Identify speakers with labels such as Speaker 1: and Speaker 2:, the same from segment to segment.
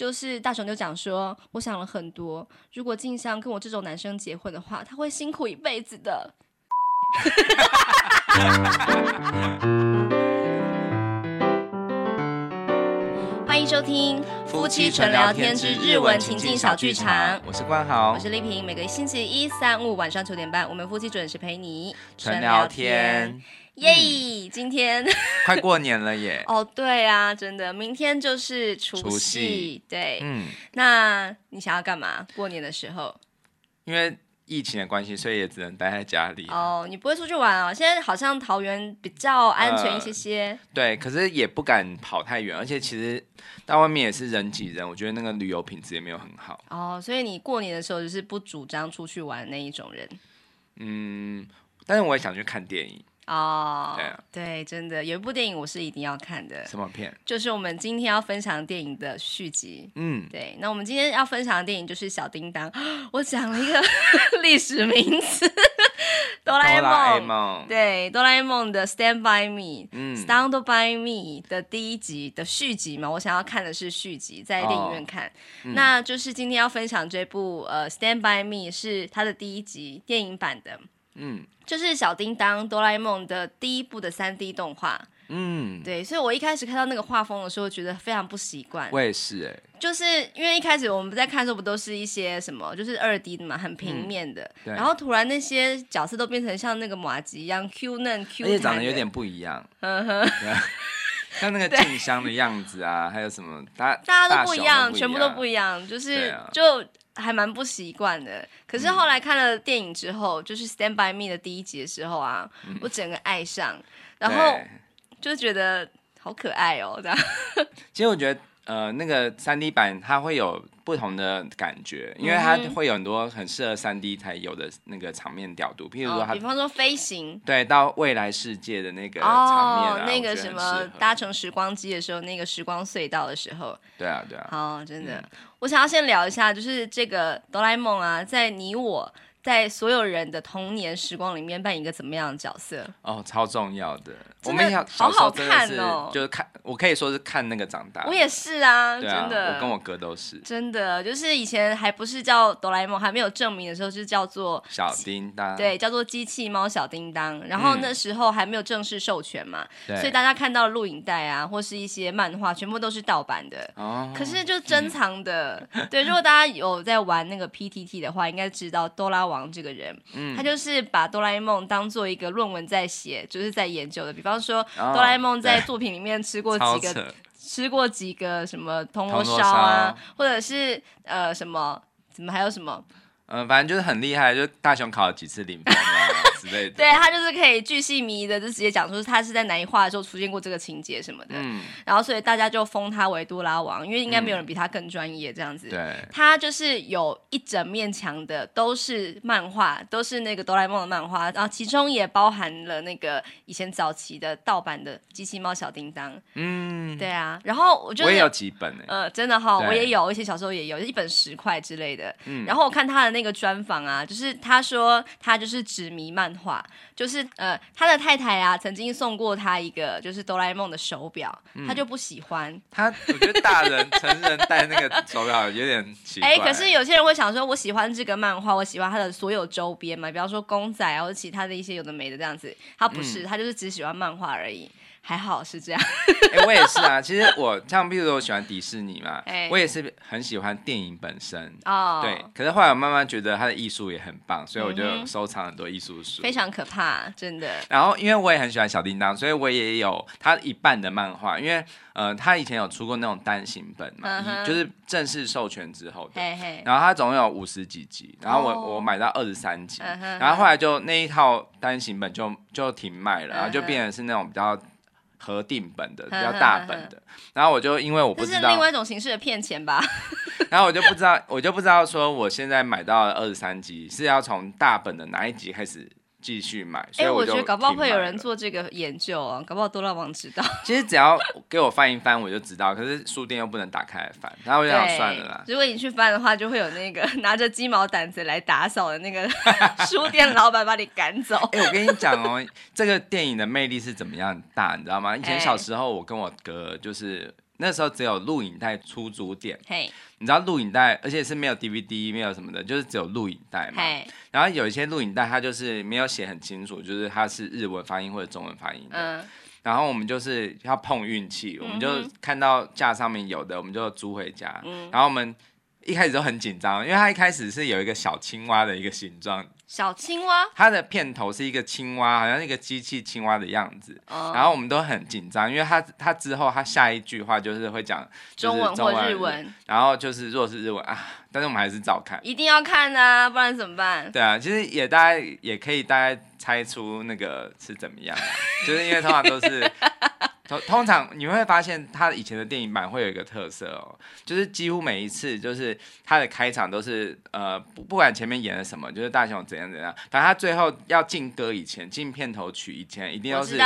Speaker 1: 就是大雄就讲说，我想了很多，如果静香跟我这种男生结婚的话，他会辛苦一辈子的。欢迎收听夫妻纯聊天之日文情境小剧场，
Speaker 2: 我是冠豪，
Speaker 1: 我是丽萍，每个星期一、三、五晚上九点半，我们夫妻准时陪你
Speaker 2: 纯聊天。
Speaker 1: 耶今天
Speaker 2: 快过年了耶！
Speaker 1: 哦，对啊，真的，明天就是除夕。除夕对，嗯，那你想要干嘛？过年的时候？
Speaker 2: 因为疫情的关系，所以也只能待在家里。
Speaker 1: 哦，你不会出去玩哦？现在好像桃园比较安全一些些。呃、
Speaker 2: 对，可是也不敢跑太远，而且其实到外面也是人挤人，我觉得那个旅游品质也没有很好。
Speaker 1: 哦，所以你过年的时候就是不主张出去玩那一种人。
Speaker 2: 嗯，但是我也想去看电影。
Speaker 1: 哦，对啊，对，真的有一部电影我是一定要看的。
Speaker 2: 什么片？
Speaker 1: 就是我们今天要分享电影的续集。嗯，对。那我们今天要分享的电影就是《小叮当》。我讲了一个 历史名词，哆啦 A 梦。对，哆啦 A 梦的《Stand by Me》，嗯，《Stand by Me》的第一集的续集嘛。我想要看的是续集，在电影院看。哦嗯、那就是今天要分享这部呃，《Stand by Me》是它的第一集电影版的。嗯。就是小叮当哆啦 A 梦的第一部的三 D 动画，嗯，对，所以我一开始看到那个画风的时候，觉得非常不习惯。
Speaker 2: 我也是哎、欸，
Speaker 1: 就是因为一开始我们在看的时候，不都是一些什么，就是二 D 的嘛，很平面的，嗯、然后突然那些角色都变成像那个马吉一样 Q 嫩 Q，而且
Speaker 2: 长得有点不一样，嗯哼，像那个静香的样子啊，还有什么，大
Speaker 1: 大家都不一样，全部都不一样，就是、啊、就。还蛮不习惯的，可是后来看了电影之后，嗯、就是《Stand by Me》的第一集的时候啊，嗯、我整个爱上，然后就觉得好可爱哦，这样。
Speaker 2: 其实我觉得。呃，那个三 D 版它会有不同的感觉，因为它会有很多很适合三 D 才有的那个场面调度，譬如说它，
Speaker 1: 比方说飞行，
Speaker 2: 对，到未来世界的那个场面，
Speaker 1: 那个什么搭乘时光机的时候，那个时光隧道的时候，
Speaker 2: 对啊，对啊，
Speaker 1: 好，真的，我想要先聊一下，就是这个哆啦 A 梦啊，在你我。在所有人的童年时光里面扮演一个怎么样的角色？
Speaker 2: 哦，超重要的。
Speaker 1: 我们好好看哦，
Speaker 2: 就是看，我可以说是看那个长大。
Speaker 1: 我也是啊，
Speaker 2: 啊
Speaker 1: 真的。
Speaker 2: 我跟我哥都是。
Speaker 1: 真的，就是以前还不是叫哆啦 A 梦，还没有证明的时候，就叫做
Speaker 2: 小叮当。
Speaker 1: 对，叫做机器猫小叮当。然后那时候还没有正式授权嘛，嗯、所以大家看到的录影带啊，或是一些漫画，全部都是盗版的。哦。可是就 珍藏的，嗯、对，如果大家有在玩那个 PTT 的话，应该知道哆啦王这个人。嗯，他就是把哆啦 A 梦当做一个论文在写，就是在研究的。比方说，哆啦 A 梦在作品里面吃过几个，吃过几个什么铜锣烧啊，或者是呃什么，怎么还有什么？
Speaker 2: 嗯，反正就是很厉害，就大雄考了几次零分啊。
Speaker 1: 对，他就是可以巨细靡遗的就直接讲出他是在哪一话的时候出现过这个情节什么的，嗯，然后所以大家就封他为多拉王，因为应该没有人比他更专业这样子。对、嗯，他就是有一整面墙的都是漫画，都是那个哆啦 A 梦的漫画，然后其中也包含了那个以前早期的盗版的机器猫小叮当。嗯，对啊，然后我觉得
Speaker 2: 我也有几本呢，
Speaker 1: 呃，真的哈，对我也有，而且小时候也有，一本十块之类的。嗯，然后我看他的那个专访啊，就是他说他就是只迷漫画。就是呃，他的太太啊，曾经送过他一个就是哆啦 A 梦的手表，嗯、他就不喜欢。
Speaker 2: 他我觉得大人 成人戴那个手表有点奇怪。哎、欸，
Speaker 1: 可是有些人会想说，我喜欢这个漫画，我喜欢他的所有周边嘛，比方说公仔啊，或者其他的一些有的没的这样子。他不是，嗯、他就是只喜欢漫画而已。还好是这样，
Speaker 2: 哎、欸，我也是啊。其实我像，比如说我喜欢迪士尼嘛，欸、我也是很喜欢电影本身。哦，对。可是后来我慢慢觉得它的艺术也很棒，所以我就收藏很多艺术书。
Speaker 1: 非常可怕，真的。
Speaker 2: 然后因为我也很喜欢小叮当，所以我也有他一半的漫画。因为呃，他以前有出过那种单行本嘛，嗯、就是正式授权之后的。嘿嘿然后他总共有五十几集，然后我、哦、我买到二十三集，嗯、然后后来就那一套单行本就就停卖了，然后就变成是那种比较。合定本的比较大本的，然后我就因为我不知道，这
Speaker 1: 是另外一种形式的骗钱吧。
Speaker 2: 然后我就不知道，我就不知道说我现在买到二十三集是要从大本的哪一集开始。继续买，所以我，
Speaker 1: 我觉得搞不好会有人做这个研究啊，搞不好哆啦王知道。
Speaker 2: 其实只要给我翻一翻，我就知道。可是书店又不能打开来翻，然后我就想算了啦。
Speaker 1: 如果你去翻的话，就会有那个 拿着鸡毛掸子来打扫的那个 书店老板把你赶走。
Speaker 2: 哎、欸，我跟你讲哦，这个电影的魅力是怎么样大，你知道吗？以前小时候，我跟我哥就是。那时候只有录影带出租店，嘿你知道录影带，而且是没有 DVD，没有什么的，就是只有录影带嘛。然后有一些录影带，它就是没有写很清楚，就是它是日文发音或者中文发音的。嗯。然后我们就是要碰运气，我们就看到架上面有的，我们就租回家。嗯。然后我们一开始都很紧张，因为它一开始是有一个小青蛙的一个形状。
Speaker 1: 小青蛙，
Speaker 2: 它的片头是一个青蛙，好像一个机器青蛙的样子。Oh. 然后我们都很紧张，因为它它之后它下一句话就是会讲
Speaker 1: 中文或日文，
Speaker 2: 然后就是如果是日文啊，但是我们还是照看，
Speaker 1: 一定要看啊，不然怎么办？
Speaker 2: 对啊，其实也大家也可以大概猜出那个是怎么样，就是因为通常都是。通通常你会发现，他以前的电影版会有一个特色哦，就是几乎每一次就是他的开场都是呃不不管前面演了什么，就是大雄怎样怎样，反正他最后要进歌以前，进片头曲以前，一定都是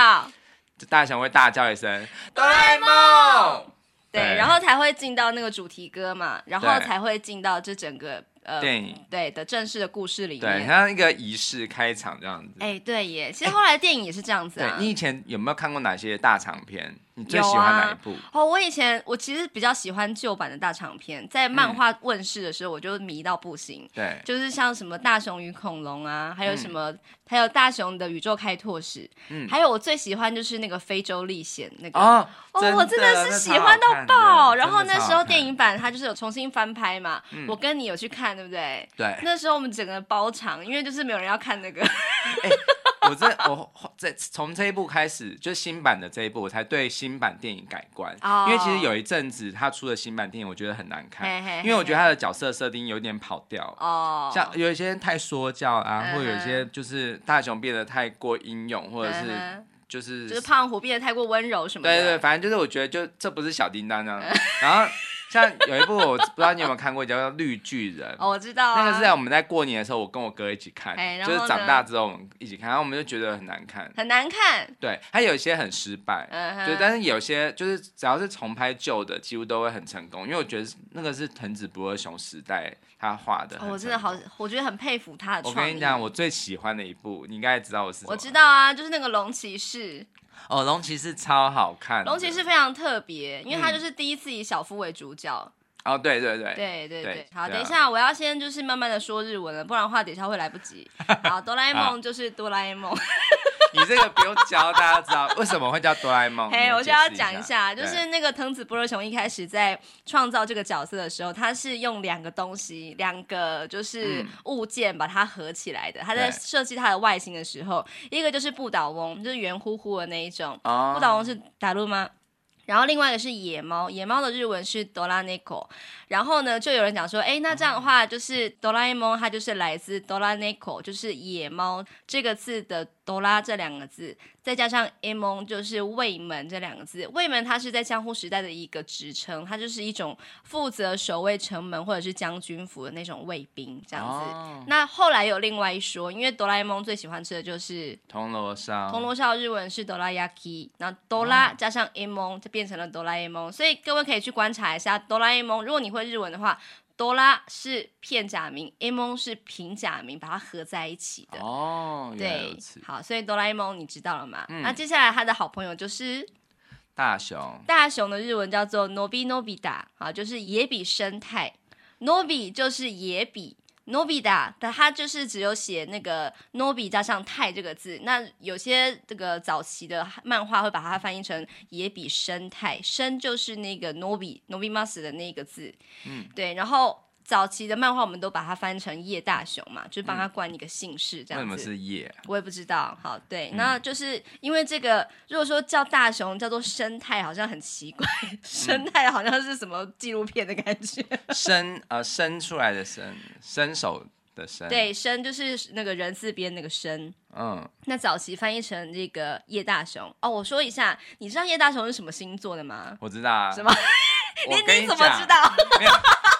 Speaker 2: 大雄会大叫一声哆啦 A 梦，
Speaker 1: 对，然后才会进到那个主题歌嘛，然后才会进到这整个。呃，电影对的正式的故事里面，
Speaker 2: 对，像一个仪式开场这样子。
Speaker 1: 哎，对耶，其实后来电影也是这样子啊。
Speaker 2: 对，你以前有没有看过哪些大长片？你最喜欢哪一部？
Speaker 1: 哦，我以前我其实比较喜欢旧版的大长篇，在漫画问世的时候，我就迷到不行。对，就是像什么大雄与恐龙啊，还有什么，还有大雄的宇宙开拓史，嗯，还有我最喜欢就是那个非洲历险那个哦，我真的是喜欢到爆。然后那时候电影版它就是有重新翻拍嘛，我跟你有去看。对不对？
Speaker 2: 对，
Speaker 1: 那时候我们整个包场，因为就是没有人要看那个。
Speaker 2: 欸、我这我在从这一部开始，就新版的这一部，我才对新版电影改观。Oh. 因为其实有一阵子他出的新版电影，我觉得很难看因为我觉得他的角色设定有点跑调。哦，oh. 像有一些人太说教啊，uh. 或有一些就是大雄变得太过英勇，或者是就是
Speaker 1: 就是胖虎变得太过温柔什么的。
Speaker 2: 对，对对，反正就是我觉得就这不是小叮当啊，然后。像有一部我不知道你有没有看过，叫做《绿巨人》。
Speaker 1: 哦，我知道、啊。
Speaker 2: 那个是在我们在过年的时候，我跟我哥一起看，欸、就是长大之后我们一起看，然后我们就觉得很难看。
Speaker 1: 很难看。
Speaker 2: 对，它有一些很失败，就但是有些就是只要是重拍旧的，几乎都会很成功。因为我觉得那个是藤子不二雄时代他画的、哦。我
Speaker 1: 真的好，我觉得很佩服他的。我跟
Speaker 2: 你讲，我最喜欢的一部，你应该也知道我是。
Speaker 1: 我知道啊，就是那个龙骑士。
Speaker 2: 哦，龙骑士超好看。
Speaker 1: 龙骑士非常特别，因为他就是第一次以小夫为主角。嗯
Speaker 2: 哦，对对对，
Speaker 1: 对对对，好，等一下，我要先就是慢慢的说日文了，不然的话等一下会来不及。好，哆啦 A 梦就是哆啦 A 梦。
Speaker 2: 你这个不用教，大家知道为什么会叫哆啦 A 梦。
Speaker 1: 嘿，我就要讲一下，就是那个藤子不二雄一开始在创造这个角色的时候，他是用两个东西，两个就是物件把它合起来的。他在设计它的外形的时候，一个就是不倒翁，就是圆乎乎的那一种。不倒翁是打路吗？然后另外一个是野猫，野猫的日文是哆啦 A 梦。然后呢，就有人讲说，哎，那这样的话就是哆啦 A 梦，它就是来自哆啦 A 梦，就是野猫这个字的哆啦这两个字。再加上梦就是卫门这两个字，卫门它是在江户时代的一个职称，它就是一种负责守卫城门或者是将军府的那种卫兵这样子。哦、那后来有另外一说，因为哆啦 A 梦最喜欢吃的就是
Speaker 2: 铜锣烧，
Speaker 1: 铜锣烧日文是哆啦 yaki，那哆啦加上 A 梦就变成了哆啦 A 梦，所以各位可以去观察一下哆啦 A 梦，如果你会日文的话。哆啦是片假名，A 梦是平假名，把它合在一起的。哦，对，好，所以哆啦 A 梦你知道了吗？嗯、那接下来他的好朋友就是
Speaker 2: 大雄。
Speaker 1: 大雄的日文叫做 Nobi Nobita，好，就是野比生态。Nobi 就是野比。Nobita，但它就是只有写那个 Nobi 加上太这个字。那有些这个早期的漫画会把它翻译成野比生态，生就是那个 Nobi Nobimasu 的那个字。嗯，对，然后。早期的漫画我们都把它翻成叶大雄嘛，就是帮他冠一个姓氏这样子。为什么
Speaker 2: 是叶？
Speaker 1: 我也不知道。好，对，那就是因为这个，如果说叫大雄叫做生态，好像很奇怪。生态好像是什么纪录片的感觉。
Speaker 2: 生呃生出来的生，伸手的伸。
Speaker 1: 对，生就是那个人字边那个生。嗯。那早期翻译成这个叶大雄哦，我说一下，你知道叶大雄是什么星座的吗？
Speaker 2: 我知道啊。
Speaker 1: 什么？你你怎么知道？
Speaker 2: 没有。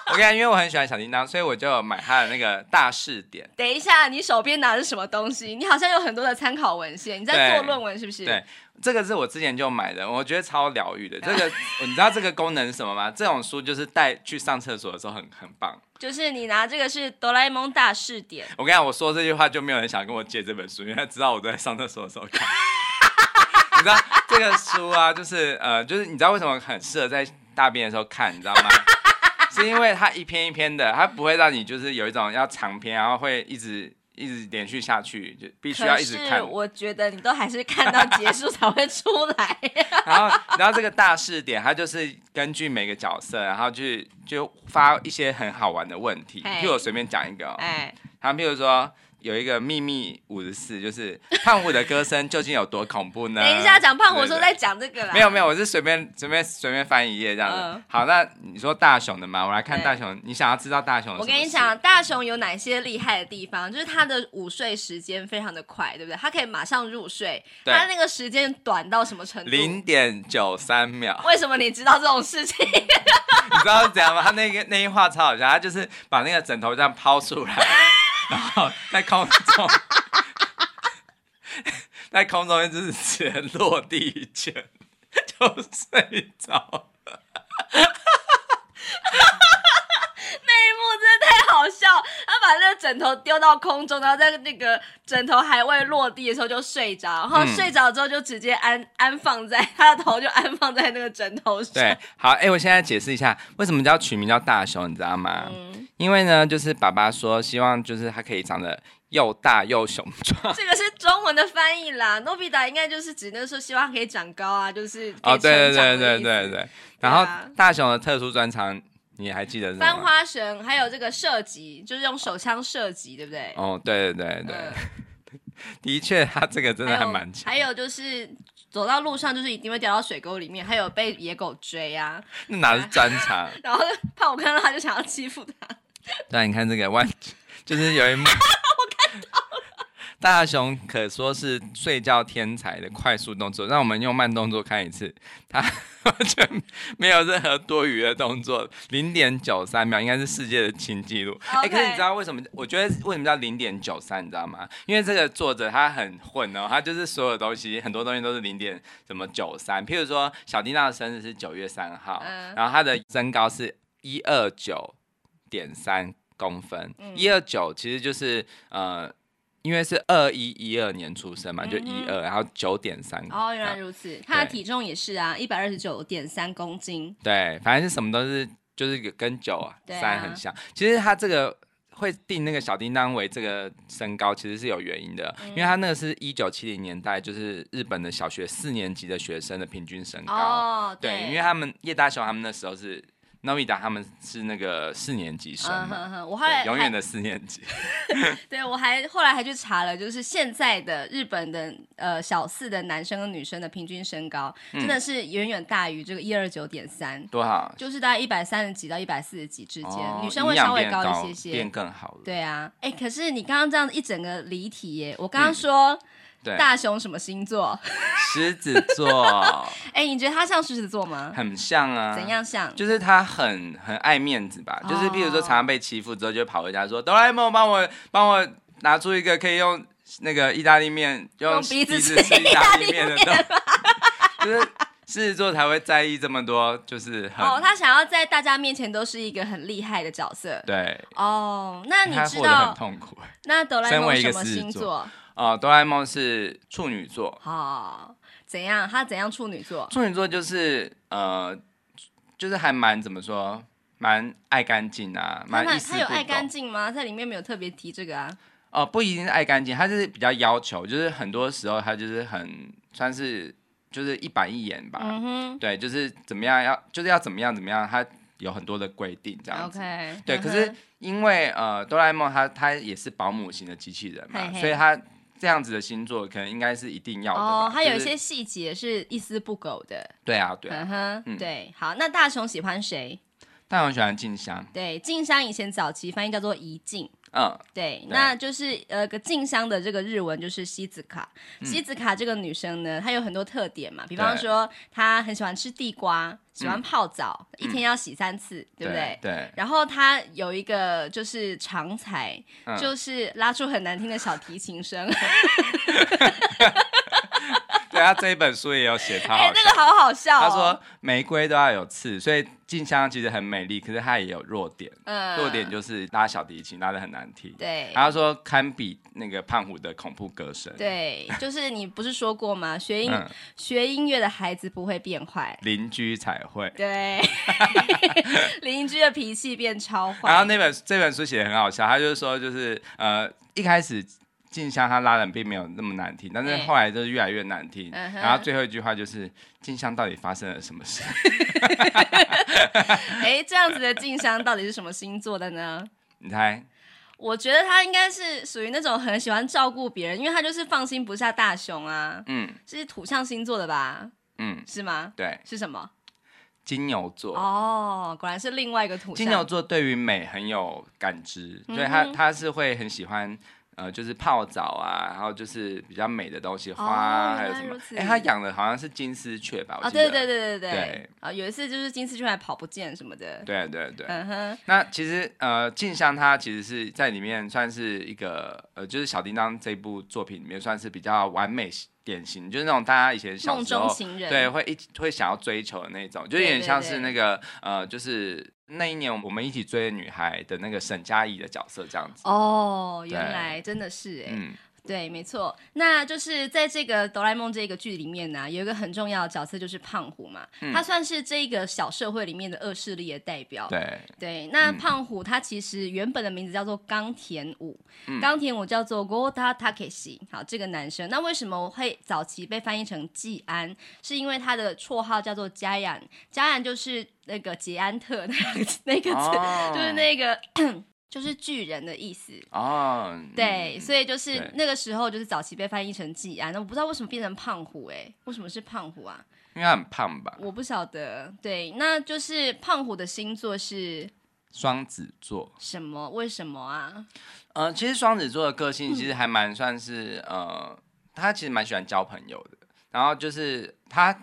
Speaker 2: 我看，因为我很喜欢小叮当，所以我就买他的那个大试点。
Speaker 1: 等一下，你手边拿的是什么东西？你好像有很多的参考文献，你在做论文是不是？
Speaker 2: 对，这个是我之前就买的，我觉得超疗愈的。这个 你知道这个功能是什么吗？这种书就是带去上厕所的时候很很棒。
Speaker 1: 就是你拿这个是哆啦 A 梦大试点。
Speaker 2: 我跟你讲，我说这句话就没有人想跟我借这本书，因为他知道我都在上厕所的时候看。你知道这个书啊，就是呃，就是你知道为什么很适合在。大便的时候看，你知道吗？是因为它一篇一篇的，它不会让你就是有一种要长篇，然后会一直一直连续下去，就必须要一直看。
Speaker 1: 我觉得你都还是看到结束才会出来。
Speaker 2: 然后，然后这个大试点，它就是根据每个角色，然后去就发一些很好玩的问题。譬如我随便讲一个，哎，他譬如说。有一个秘密五十四，就是胖虎的歌声究竟有多恐怖呢？
Speaker 1: 等一下讲胖虎的时候再讲这个啦。
Speaker 2: 没有没有，我是随便 随便随便翻一页这样子。嗯、好，那你说大雄的嘛，我来看大雄。你想要知道大雄？
Speaker 1: 我跟你讲，大雄有哪些厉害的地方？就是他的午睡时间非常的快，对不对？他可以马上入睡。对他那个时间短到什么程度？
Speaker 2: 零点九三秒。
Speaker 1: 为什么你知道这种事情？
Speaker 2: 你知道是怎样吗？他那个那一话超好笑，他就是把那个枕头这样抛出来。然后在空中，在空中一直直接落地一拳 就睡着了。
Speaker 1: 那一幕真的太好笑，他把那个枕头丢到空中，然后在那个枕头还未落地的时候就睡着，然后睡着之后就直接安安放在 他的头就安放在那个枕头上。
Speaker 2: 对，好，哎，我现在解释一下为什么叫取名叫大熊，你知道吗？嗯因为呢，就是爸爸说希望就是他可以长得又大又雄壮。
Speaker 1: 这个是中文的翻译啦，诺比达应该就是只能说希望可以长高啊，就是
Speaker 2: 哦，对对对对对对。然后大雄的特殊专长你还记得是？
Speaker 1: 翻花绳，还有这个射击，就是用手枪射击，对不对？
Speaker 2: 哦，对对对对，嗯、的确他这个真的还蛮强。
Speaker 1: 还有就是。走到路上就是一定会掉到水沟里面，还有被野狗追啊！
Speaker 2: 那哪是专长？
Speaker 1: 然后怕我看到他就想要欺负他。
Speaker 2: 对，你看这个万，就是有一幕。大雄可说是睡觉天才的快速动作，让我们用慢动作看一次，他完全没有任何多余的动作，零点九三秒应该是世界的新纪录。哎可是你知道为什么？我觉得为什么叫零点九三？你知道吗？因为这个作者他很混哦，他就是所有东西很多东西都是零点什么九三。譬如说小叮当的生日是九月三号，嗯、然后他的身高是一二九点三公分，一二九其实就是呃。因为是二一一二年出生嘛，就一二，然后九点三。
Speaker 1: 哦，原来如此。他的体重也是啊，一百二十九点三公斤。
Speaker 2: 对，反正是什么都是，就是跟九啊三很像。其实他这个会定那个小叮当为这个身高，其实是有原因的，因为他那个是一九七零年代，就是日本的小学四年级的学生的平均身高。哦，对，因为他们叶大雄他们那时候是。诺比达他们是那个四年级生，
Speaker 1: 我后来
Speaker 2: 永远的四年级。
Speaker 1: 对，我还后来还去查了，就是现在的日本的呃小四的男生跟女生的平均身高，真的是远远大于这个一二九点三，
Speaker 2: 多少，
Speaker 1: 就是大概一百三十几到一百四十几之间，女生会稍微高一些些，
Speaker 2: 变更好了。
Speaker 1: 对啊，哎，可是你刚刚这样一整个离题耶，我刚刚说。对大雄什么星座？
Speaker 2: 狮子座。
Speaker 1: 哎、欸，你觉得他像狮子座吗？
Speaker 2: 很像啊。
Speaker 1: 怎样像？
Speaker 2: 就是他很很爱面子吧。哦、就是比如说常常被欺负之后，就跑回家说：“哆啦 A 梦，帮我帮我拿出一个可以用那个意大利面用鼻子吃意大利面的东西。”就是狮子座才会在意这么多，就是很
Speaker 1: 哦，他想要在大家面前都是一个很厉害的角色。
Speaker 2: 对。
Speaker 1: 哦，那你知道？
Speaker 2: 很痛苦。
Speaker 1: 那哆啦 A 梦什么星座？
Speaker 2: 哦，哆啦 A 梦是处女座。
Speaker 1: 哦，怎样？他怎样处女座？
Speaker 2: 处女座就是呃，就是还蛮怎么说，蛮爱干净啊，蛮一丝不苟。他有
Speaker 1: 爱干净吗？在里面没有特别提这个啊。
Speaker 2: 哦、呃，不一定是爱干净，他就是比较要求，就是很多时候他就是很算是就是一板一眼吧。嗯哼。对，就是怎么样要，就是要怎么样怎么样，他有很多的规定这样子。OK。对，可是因为呃，哆啦 A 梦他他也是保姆型的机器人嘛，嘿嘿所以他。这样子的星座可能应该是一定要的哦，
Speaker 1: 它有一些细节是一丝不苟的。
Speaker 2: 对啊，对
Speaker 1: 啊，嗯哼，对。好，那大雄喜欢谁？
Speaker 2: 大雄喜欢静香。
Speaker 1: 对，静香以前早期翻译叫做怡静。嗯，对，那就是呃个静香的这个日文就是西子卡。西子卡这个女生呢，她有很多特点嘛，比方说她很喜欢吃地瓜，喜欢泡澡，一天要洗三次，对不对？对。然后她有一个就是长才，就是拉出很难听的小提琴声。
Speaker 2: 对，他这一本书也有写，超好笑。
Speaker 1: 欸、那个好好笑、哦。
Speaker 2: 他说玫瑰都要有刺，所以静香其实很美丽，可是它也有弱点。嗯，弱点就是拉小提琴拉的很难听。
Speaker 1: 对，
Speaker 2: 然后说堪比那个胖虎的恐怖歌声。
Speaker 1: 对，就是你不是说过吗？学音、嗯、学音乐的孩子不会变坏，
Speaker 2: 邻居才会。
Speaker 1: 对，邻居的脾气变超坏。
Speaker 2: 然后那本这本书写的很好笑，他就是说，就是呃一开始。静香他拉人并没有那么难听，但是后来就是越来越难听。欸、然后最后一句话就是静香到底发生了什么事？
Speaker 1: 哎、欸，这样子的静香到底是什么星座的呢？
Speaker 2: 你猜？
Speaker 1: 我觉得他应该是属于那种很喜欢照顾别人，因为他就是放心不下大熊啊。嗯，是土象星座的吧？嗯，是吗？
Speaker 2: 对，
Speaker 1: 是什么？
Speaker 2: 金牛座。
Speaker 1: 哦，果然是另外一个土象。
Speaker 2: 金牛座对于美很有感知，所以他他是会很喜欢。呃，就是泡澡啊，然后就是比较美的东西，花、啊、还有什么？哎、欸，他养的好像是金丝雀吧？我记得。
Speaker 1: 哦，对对对对对。对啊，有一次就是金丝雀还跑不见什么的。
Speaker 2: 对对对。嗯哼。那其实呃，静香她其实是在里面算是一个呃，就是小叮当这部作品里面算是比较完美典型，就是那种大家以前小时候对会一会想要追求的那种，就有点像是那个呃，就是。那一年我们一起追的女孩的那个沈佳宜的角色这样子
Speaker 1: 哦，原来真的是哎。嗯对，没错，那就是在这个哆啦 A 梦这个剧里面呢，有一个很重要的角色就是胖虎嘛，嗯、他算是这个小社会里面的恶势力的代表。
Speaker 2: 对
Speaker 1: 对，那胖虎他其实原本的名字叫做冈田武，冈、嗯、田武叫做 Gota Takeshi。好，这个男生，那为什么会早期被翻译成季安？是因为他的绰号叫做加安，加安就是那个捷安特那个 那个字，哦、就是那个。就是巨人的意思哦，对，所以就是那个时候，就是早期被翻译成季安，那我不知道为什么变成胖虎，哎，为什么是胖虎啊？
Speaker 2: 因为他很胖吧？
Speaker 1: 我不晓得，对，那就是胖虎的星座是
Speaker 2: 双子座。
Speaker 1: 什么？为什么啊？
Speaker 2: 呃，其实双子座的个性其实还蛮算是、嗯、呃，他其实蛮喜欢交朋友的，然后就是他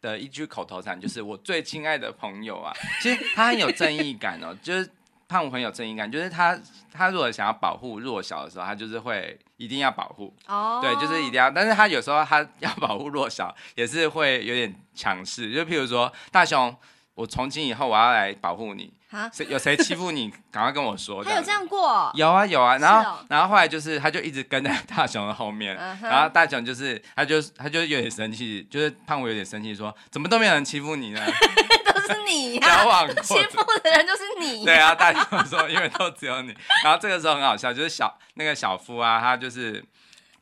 Speaker 2: 的一句口头禅就是“我最亲爱的朋友啊”，其实他很有正义感哦，就是。胖虎很有正义感，就是他，他如果想要保护弱小的时候，他就是会一定要保护。哦，对，就是一定要。但是他有时候他要保护弱小，也是会有点强势。就譬如说，大雄，我从今以后我要来保护你。啊，谁有谁欺负你，赶快跟我说。
Speaker 1: 他有这样过？
Speaker 2: 有啊有啊。然后，哦、然后后来就是，他就一直跟在大雄的后面。Uh huh. 然后大雄就是，他就他就有点生气，就是胖虎有点生气，说怎么都没有人欺负你呢？
Speaker 1: 是你呀、啊，交往欺负的人就是你、啊。
Speaker 2: 对啊，大雄说，因为都只有你。然后这个时候很好笑，就是小那个小夫啊，他就是，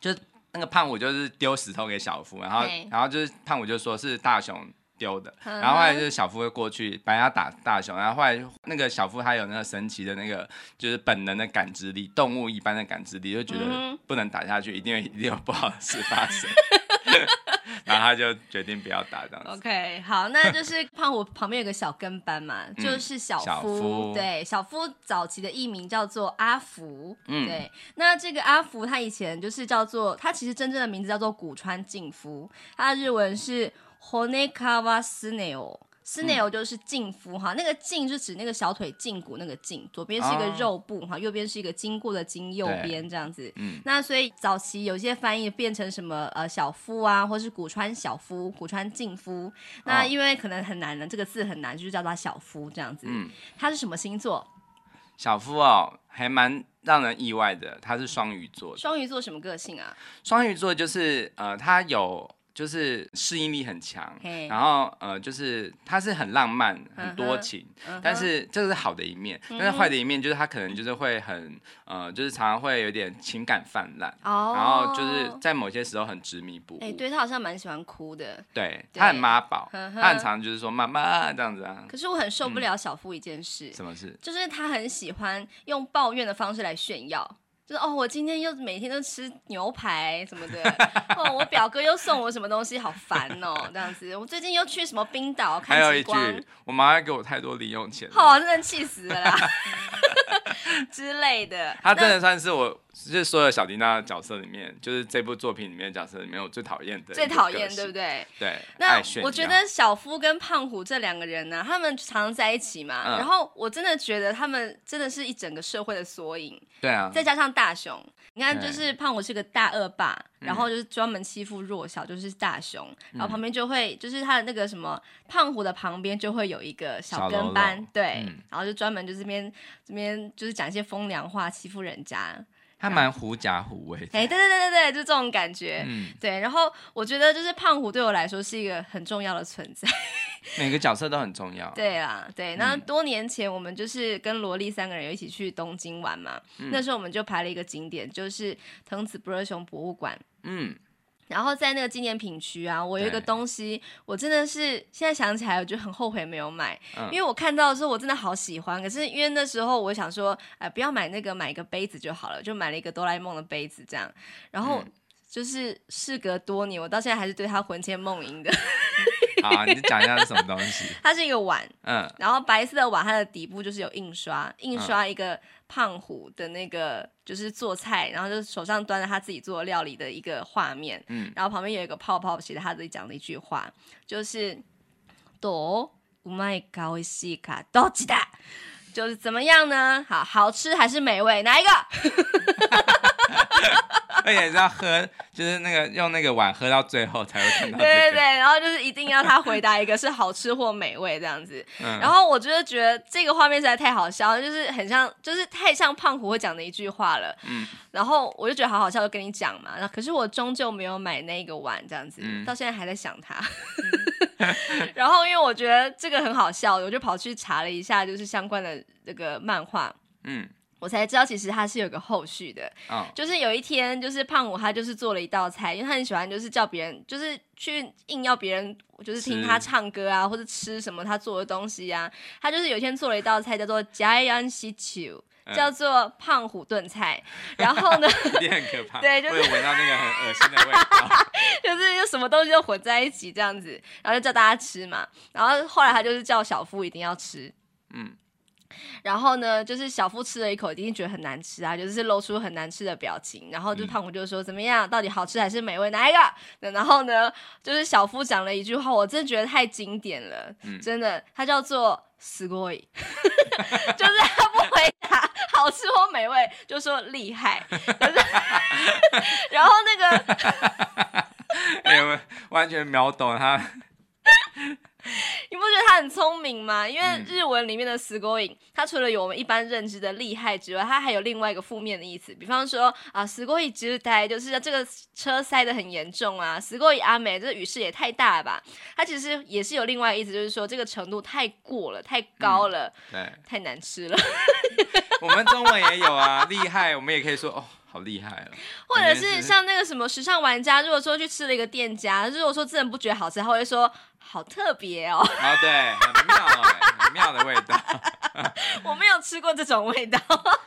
Speaker 2: 就那个胖虎就是丢石头给小夫，然后然后就是胖虎就说是大雄丢的，然后后来就是小夫会过去把他打大熊，然后后来那个小夫他有那个神奇的那个就是本能的感知力，动物一般的感知力，就觉得不能打下去，一定有一定有不好的事发生。然后他就决定不要打这样子。
Speaker 1: OK，好，那就是胖虎旁边有个小跟班嘛，就是小夫。小夫对，小夫早期的艺名叫做阿福。嗯，对。那这个阿福他以前就是叫做，他其实真正的名字叫做古川敬夫，他的日文是 Honekawa Suneo。斯内欧就是胫夫哈，那个胫是指那个小腿胫骨那个胫，左边是一个肉部哈，右边是一个经过的经，右边这样子。嗯，那所以早期有些翻译变成什么呃小夫啊，或是古川小夫、古川胫夫。那因为可能很难的，这个字很难，就是叫他小夫这样子。嗯，他是什么星座？
Speaker 2: 小夫哦，还蛮让人意外的，他是双鱼座。
Speaker 1: 双鱼座什么个性啊？
Speaker 2: 双鱼座就是呃，他有。就是适应力很强然后呃，就是他是很浪漫、很多情，uh uh. 但是这个是好的一面。Uh. 但是坏的一面就是他可能就是会很呃，就是常常会有点情感泛滥，oh. 然后就是在某些时候很执迷不悟。哎，
Speaker 1: 对，他好像蛮喜欢哭的。
Speaker 2: 对，他很妈宝，uh. 他很常就是说妈妈这样子啊。
Speaker 1: 可是我很受不了小夫一件事。
Speaker 2: 嗯、什么事？
Speaker 1: 就是他很喜欢用抱怨的方式来炫耀。就是哦，我今天又每天都吃牛排什么的，哦，我表哥又送我什么东西，好烦哦，这样子。我最近又去什么冰岛看极光。
Speaker 2: 还有一句，我妈给我太多零用钱。
Speaker 1: 好、哦，真的气死了啦。之类的。
Speaker 2: 他真的算是我，就是所有小叮当的角色里面，就是这部作品里面的角色里面我最讨厌的。
Speaker 1: 最讨厌，对不对？
Speaker 2: 对。
Speaker 1: 那我觉得小夫跟胖虎这两个人呢，他们常常在一起嘛，嗯、然后我真的觉得他们真的是一整个社会的缩影。
Speaker 2: 对啊。
Speaker 1: 再加上大雄，你看，就是胖虎是个大恶霸，然后就是专门欺负弱小，就是大雄，嗯、然后旁边就会就是他的那个什么胖虎的旁边就会有一个小跟班，对，嗯、然后就专门就这边这边就是讲一些风凉话欺负人家。
Speaker 2: 他蛮狐假虎威，
Speaker 1: 哎，对对对对对，就这种感觉，嗯，对。然后我觉得就是胖虎对我来说是一个很重要的存在，
Speaker 2: 每个角色都很重要。
Speaker 1: 对啊，对。那多年前我们就是跟萝莉三个人一起去东京玩嘛，嗯、那时候我们就排了一个景点，就是藤子不二雄博物馆，嗯。然后在那个纪念品区啊，我有一个东西，我真的是现在想起来，我就很后悔没有买，嗯、因为我看到的时候我真的好喜欢。可是因为那时候我想说，哎、呃，不要买那个，买一个杯子就好了，就买了一个哆啦 A 梦的杯子这样。然后就是事隔多年，我到现在还是对它魂牵梦萦的。
Speaker 2: 好啊，你讲一下是什么东西？
Speaker 1: 它是一个碗，嗯，然后白色的碗，它的底部就是有印刷，印刷一个胖虎的那个就是做菜，然后就手上端着他自己做的料理的一个画面，嗯，然后旁边有一个泡泡，写着他自己讲的一句话，就是“多うまいかおいしいかどっちだ”，就是怎么样呢？好，好吃还是美味？哪一个？
Speaker 2: 而且是要喝，就是那个用那个碗喝到最后才会看到、这个。
Speaker 1: 对对对，然后就是一定要他回答一个是好吃或美味这样子。嗯、然后我就是觉得这个画面实在太好笑，就是很像，就是太像胖虎会讲的一句话了。嗯。然后我就觉得好好笑，就跟你讲嘛。那可是我终究没有买那个碗这样子，嗯、到现在还在想它。然后因为我觉得这个很好笑，我就跑去查了一下，就是相关的这个漫画。嗯。我才知道，其实他是有个后续的，oh. 就是有一天，就是胖虎他就是做了一道菜，因为他很喜欢就是叫别人，就是去硬要别人就是听他唱歌啊，或者吃什么他做的东西啊。他就是有一天做了一道菜叫做 Giant Stew，叫做胖虎炖菜。然后呢，
Speaker 2: 也很可怕，
Speaker 1: 对，就是
Speaker 2: 闻到那个很恶心的味道，
Speaker 1: 就是又什么东西都混在一起这样子，然后就叫大家吃嘛。然后后来他就是叫小夫一定要吃，嗯。然后呢，就是小夫吃了一口，一定觉得很难吃啊，就是露出很难吃的表情。然后就胖虎就说：“怎么样？到底好吃还是美味？哪一个？”然后呢，就是小夫讲了一句话，我真的觉得太经典了，嗯、真的，他叫做“すごい”，就是他不回答好吃或美味，就说厉害。就是、然后那个，
Speaker 2: 哎，完全秒懂他。
Speaker 1: 你不觉得他很聪明吗？因为日文里面的“すごい”，它除了有我们一般认知的厉害之外，它还有另外一个负面的意思。比方说啊，“すごい渋滞”就是这个车塞得很严重啊，“すごい雨”这个雨势也太大了吧？它其实也是有另外一个意思，就是说这个程度太过了，太高了，嗯、对，太难吃了。
Speaker 2: 我们中文也有啊，厉害，我们也可以说哦。好厉害哦！
Speaker 1: 或者是像那个什么时尚玩家，如果说去吃了一个店家，如果说真的不觉得好吃，他会说 好特别哦。
Speaker 2: 啊，对，很妙哎，很妙的味道。
Speaker 1: 我没有吃过这种味道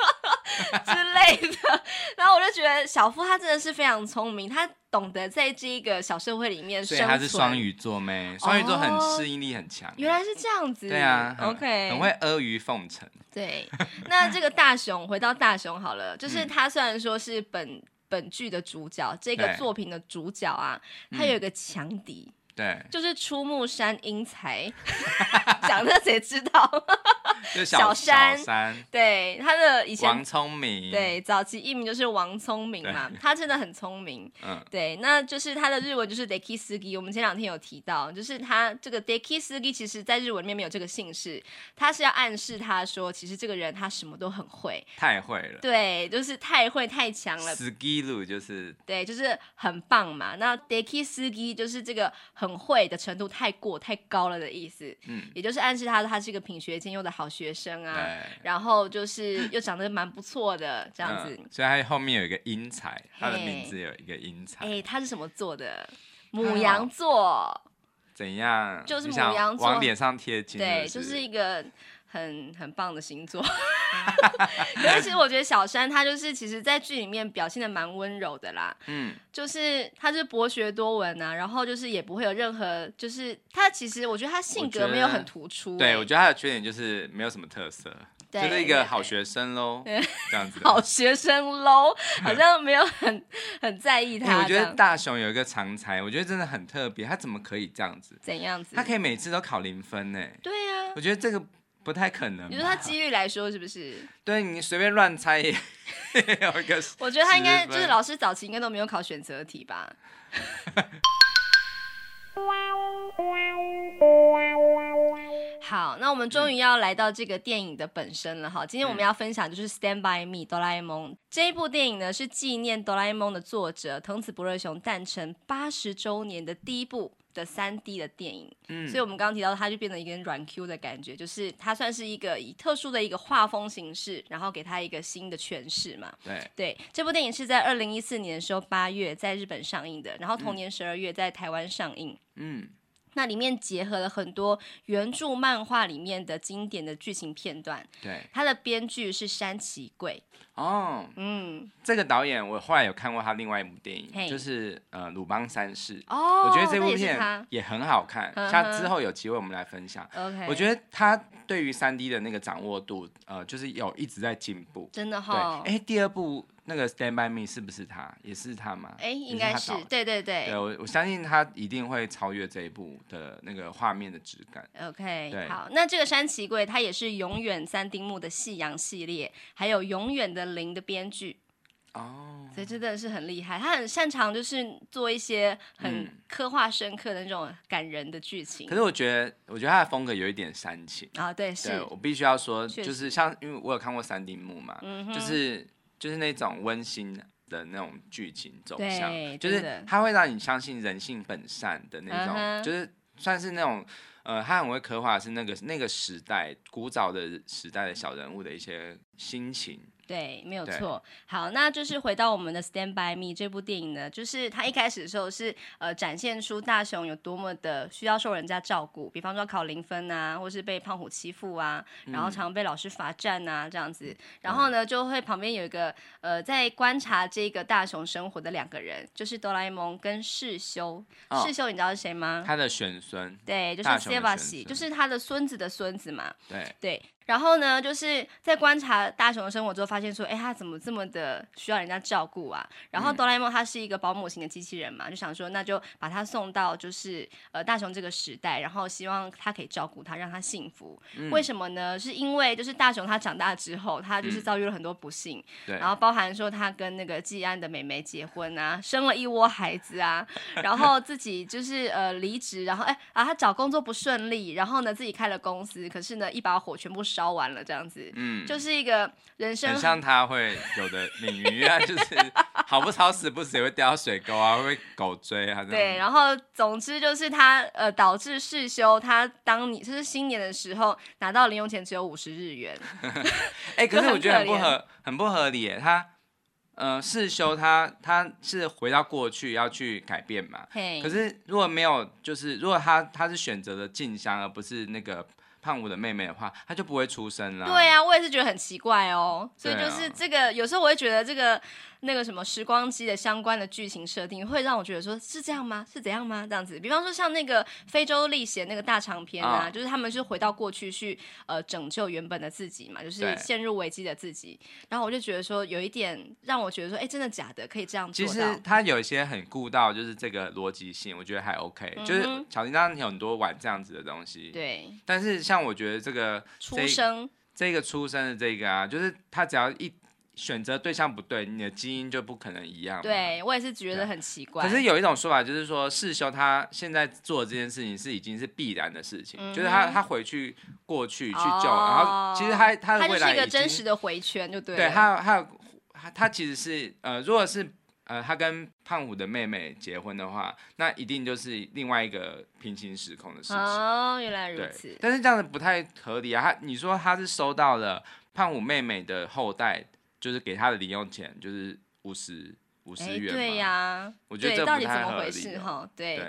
Speaker 1: 之类的。然后我就觉得小夫他真的是非常聪明，他懂得在这个小社会里面生存。
Speaker 2: 所以他是双鱼座妹？双鱼座很适应力很强。
Speaker 1: 原来是这样子。
Speaker 2: 对啊
Speaker 1: ，OK，
Speaker 2: 很会阿谀奉承。
Speaker 1: 对，那这个大雄回到大雄好了，就是他虽然说是本本剧的主角，这个作品的主角啊，他有一个强敌。对，就是出木山英才，讲的谁知道？
Speaker 2: 就小山，小山
Speaker 1: 对他的以前
Speaker 2: 王聪明，
Speaker 1: 对早期艺名就是王聪明嘛，他真的很聪明。嗯，对，那就是他的日文就是 Dekiisugi，我们前两天有提到，就是他这个 Dekiisugi 其实在日文里面没有这个姓氏，他是要暗示他说，其实这个人他什么都很会，
Speaker 2: 太会了。
Speaker 1: 对，就是太会太强了。
Speaker 2: Sugiru 就是对，
Speaker 1: 就是很棒嘛。那 Dekiisugi 就是这个很会的程度太过太高了的意思，嗯，也就是暗示他他是一个品学兼优的好学生啊，然后就是又长得蛮不错的这样子，
Speaker 2: 嗯，所以他后面有一个英才，他的名字有一个英才，
Speaker 1: 哎，他是什么座的？母羊座，
Speaker 2: 怎样？
Speaker 1: 就是母羊座，
Speaker 2: 往脸上贴金，
Speaker 1: 对，就是一个。很很棒的星座，可是其实我觉得小山他就是其实，在剧里面表现的蛮温柔的啦，嗯，就是他是博学多闻啊，然后就是也不会有任何，就是他其实我觉得他性格没有很突出，欸，
Speaker 2: 对我觉得他的缺点就是没有什么特色。就是一个好学生喽，这样子。
Speaker 1: 好学生喽，好像没有很很在意他。
Speaker 2: 我觉得大雄有一个常才，我觉得真的很特别，他怎么可以这样子？
Speaker 1: 怎样子？
Speaker 2: 他可以每次都考零分呢？
Speaker 1: 对啊，
Speaker 2: 我觉得这个不太可能。
Speaker 1: 你说他几率来说是不是？
Speaker 2: 对，你随便乱猜也 有一个。
Speaker 1: 我觉得他应该就是老师早期应该都没有考选择题吧。好，那我们终于要来到这个电影的本身了哈。今天我们要分享就是《Stand by Me》哆啦 A 梦这一部电影呢，是纪念哆啦 A 梦的作者藤子不二雄诞辰八十周年的第一部的三 D 的电影。嗯，所以我们刚刚提到它就变成一个软 Q 的感觉，就是它算是一个以特殊的一个画风形式，然后给它一个新的诠释嘛。
Speaker 2: 对
Speaker 1: 对，这部电影是在二零一四年的时候八月在日本上映的，然后同年十二月在台湾上映。嗯。那里面结合了很多原著漫画里面的经典的剧情片段。
Speaker 2: 对，
Speaker 1: 它的编剧是山崎贵。
Speaker 2: 哦，嗯，这个导演我后来有看过他另外一部电影，就是呃《鲁邦三世》。
Speaker 1: 哦，
Speaker 2: 我觉得这部片也很好看。像之后有机会我们来分享。
Speaker 1: OK，
Speaker 2: 我觉得他对于三 D 的那个掌握度，呃，就是有一直在进步。
Speaker 1: 真的哈、对。
Speaker 2: 哎，第二部。那个 Stand by Me 是不是他？也是他吗？
Speaker 1: 哎，应该是，对对对。
Speaker 2: 对，我我相信他一定会超越这一部的那个画面的质感。
Speaker 1: OK，好，那这个山崎贵他也是永远三丁目的夕阳系列，还有永远的零的编剧。
Speaker 2: 哦，
Speaker 1: 所以真的是很厉害，他很擅长就是做一些很刻画深刻的那种感人的剧情。
Speaker 2: 嗯。可是我觉得，我觉得他的风格有一点煽情
Speaker 1: 啊，对，是
Speaker 2: 我必须要说，就是像因为我有看过三丁目嘛，嗯、就是。就是那种温馨的那种剧情走向，就是他会让你相信人性本善的那种，的就是算是那种，呃，他很会刻画是那个那个时代古早的时代的小人物的一些心情。
Speaker 1: 对，没有
Speaker 2: 错。
Speaker 1: 好，那就是回到我们的《Stand by Me》这部电影呢，就是他一开始的时候是呃展现出大雄有多么的需要受人家照顾，比方说考零分啊，或是被胖虎欺负啊，然后常被老师罚站啊这样子。然后呢，就会旁边有一个呃在观察这个大雄生活的两个人，就是哆啦 A 梦跟世修。哦、世修你知道是谁吗？
Speaker 2: 他的玄孙。
Speaker 1: 对，就是塞巴西，就是他的孙子的孙子嘛。
Speaker 2: 对
Speaker 1: 对。然后呢，就是在观察大雄的生活之后，发现说，哎，他怎么这么的需要人家照顾啊？然后哆啦 A 梦他是一个保姆型的机器人嘛，就想说，那就把他送到就是呃大雄这个时代，然后希望他可以照顾他，让他幸福。嗯、为什么呢？是因为就是大雄他长大之后，他就是遭遇了很多不幸，然后包含说他跟那个季安的妹妹结婚啊，生了一窝孩子啊，然后自己就是呃离职，然后哎啊他找工作不顺利，然后呢自己开了公司，可是呢一把火全部烧。烧完了这样子，嗯，就是一个人生很
Speaker 2: 像他会有的命运啊，就是好不好死不死也会掉到水沟啊，会被狗追啊，
Speaker 1: 对，然后总之就是他呃导致世修他当你就是新年的时候拿到零用钱只有五十日元，
Speaker 2: 哎、欸，可是我觉得很不合很不合理耶，他呃世修他他是回到过去要去改变嘛，嘿。可是如果没有就是如果他他是选择了静香而不是那个。胖虎的妹妹的话，她就不会出生了。
Speaker 1: 对啊，我也是觉得很奇怪哦。所以就是这个，啊、有时候我会觉得这个。那个什么时光机的相关的剧情设定，会让我觉得说是这样吗？是怎样吗？这样子，比方说像那个非洲历险那个大长篇啊，哦、就是他们是回到过去去呃拯救原本的自己嘛，就是陷入危机的自己。然后我就觉得说有一点让我觉得说，哎，真的假的？可以这样做到？
Speaker 2: 其实他有一些很顾到就是这个逻辑性，我觉得还 OK。嗯、就是小叮当有很多玩这样子的东西，
Speaker 1: 对。
Speaker 2: 但是像我觉得这个
Speaker 1: 出生
Speaker 2: 这个出生的这个啊，就是他只要一。选择对象不对，你的基因就不可能一样。
Speaker 1: 对，我也是觉得很奇怪。
Speaker 2: 可是有一种说法，就是说世修他现在做的这件事情是已经是必然的事情，嗯、就是他他回去过去去救，哦、然后其实他他的未
Speaker 1: 来是一个真实的回圈，就对。
Speaker 2: 对，他他他他其实是呃，如果是呃他跟胖虎的妹妹结婚的话，那一定就是另外一个平行时空的事情。
Speaker 1: 哦，原来如此。
Speaker 2: 但是这样子不太合理啊！他你说他是收到了胖虎妹妹的后代。就是给他的零用钱就是五十五十元，
Speaker 1: 对呀，
Speaker 2: 我觉得这
Speaker 1: 到底怎么回事哈？对，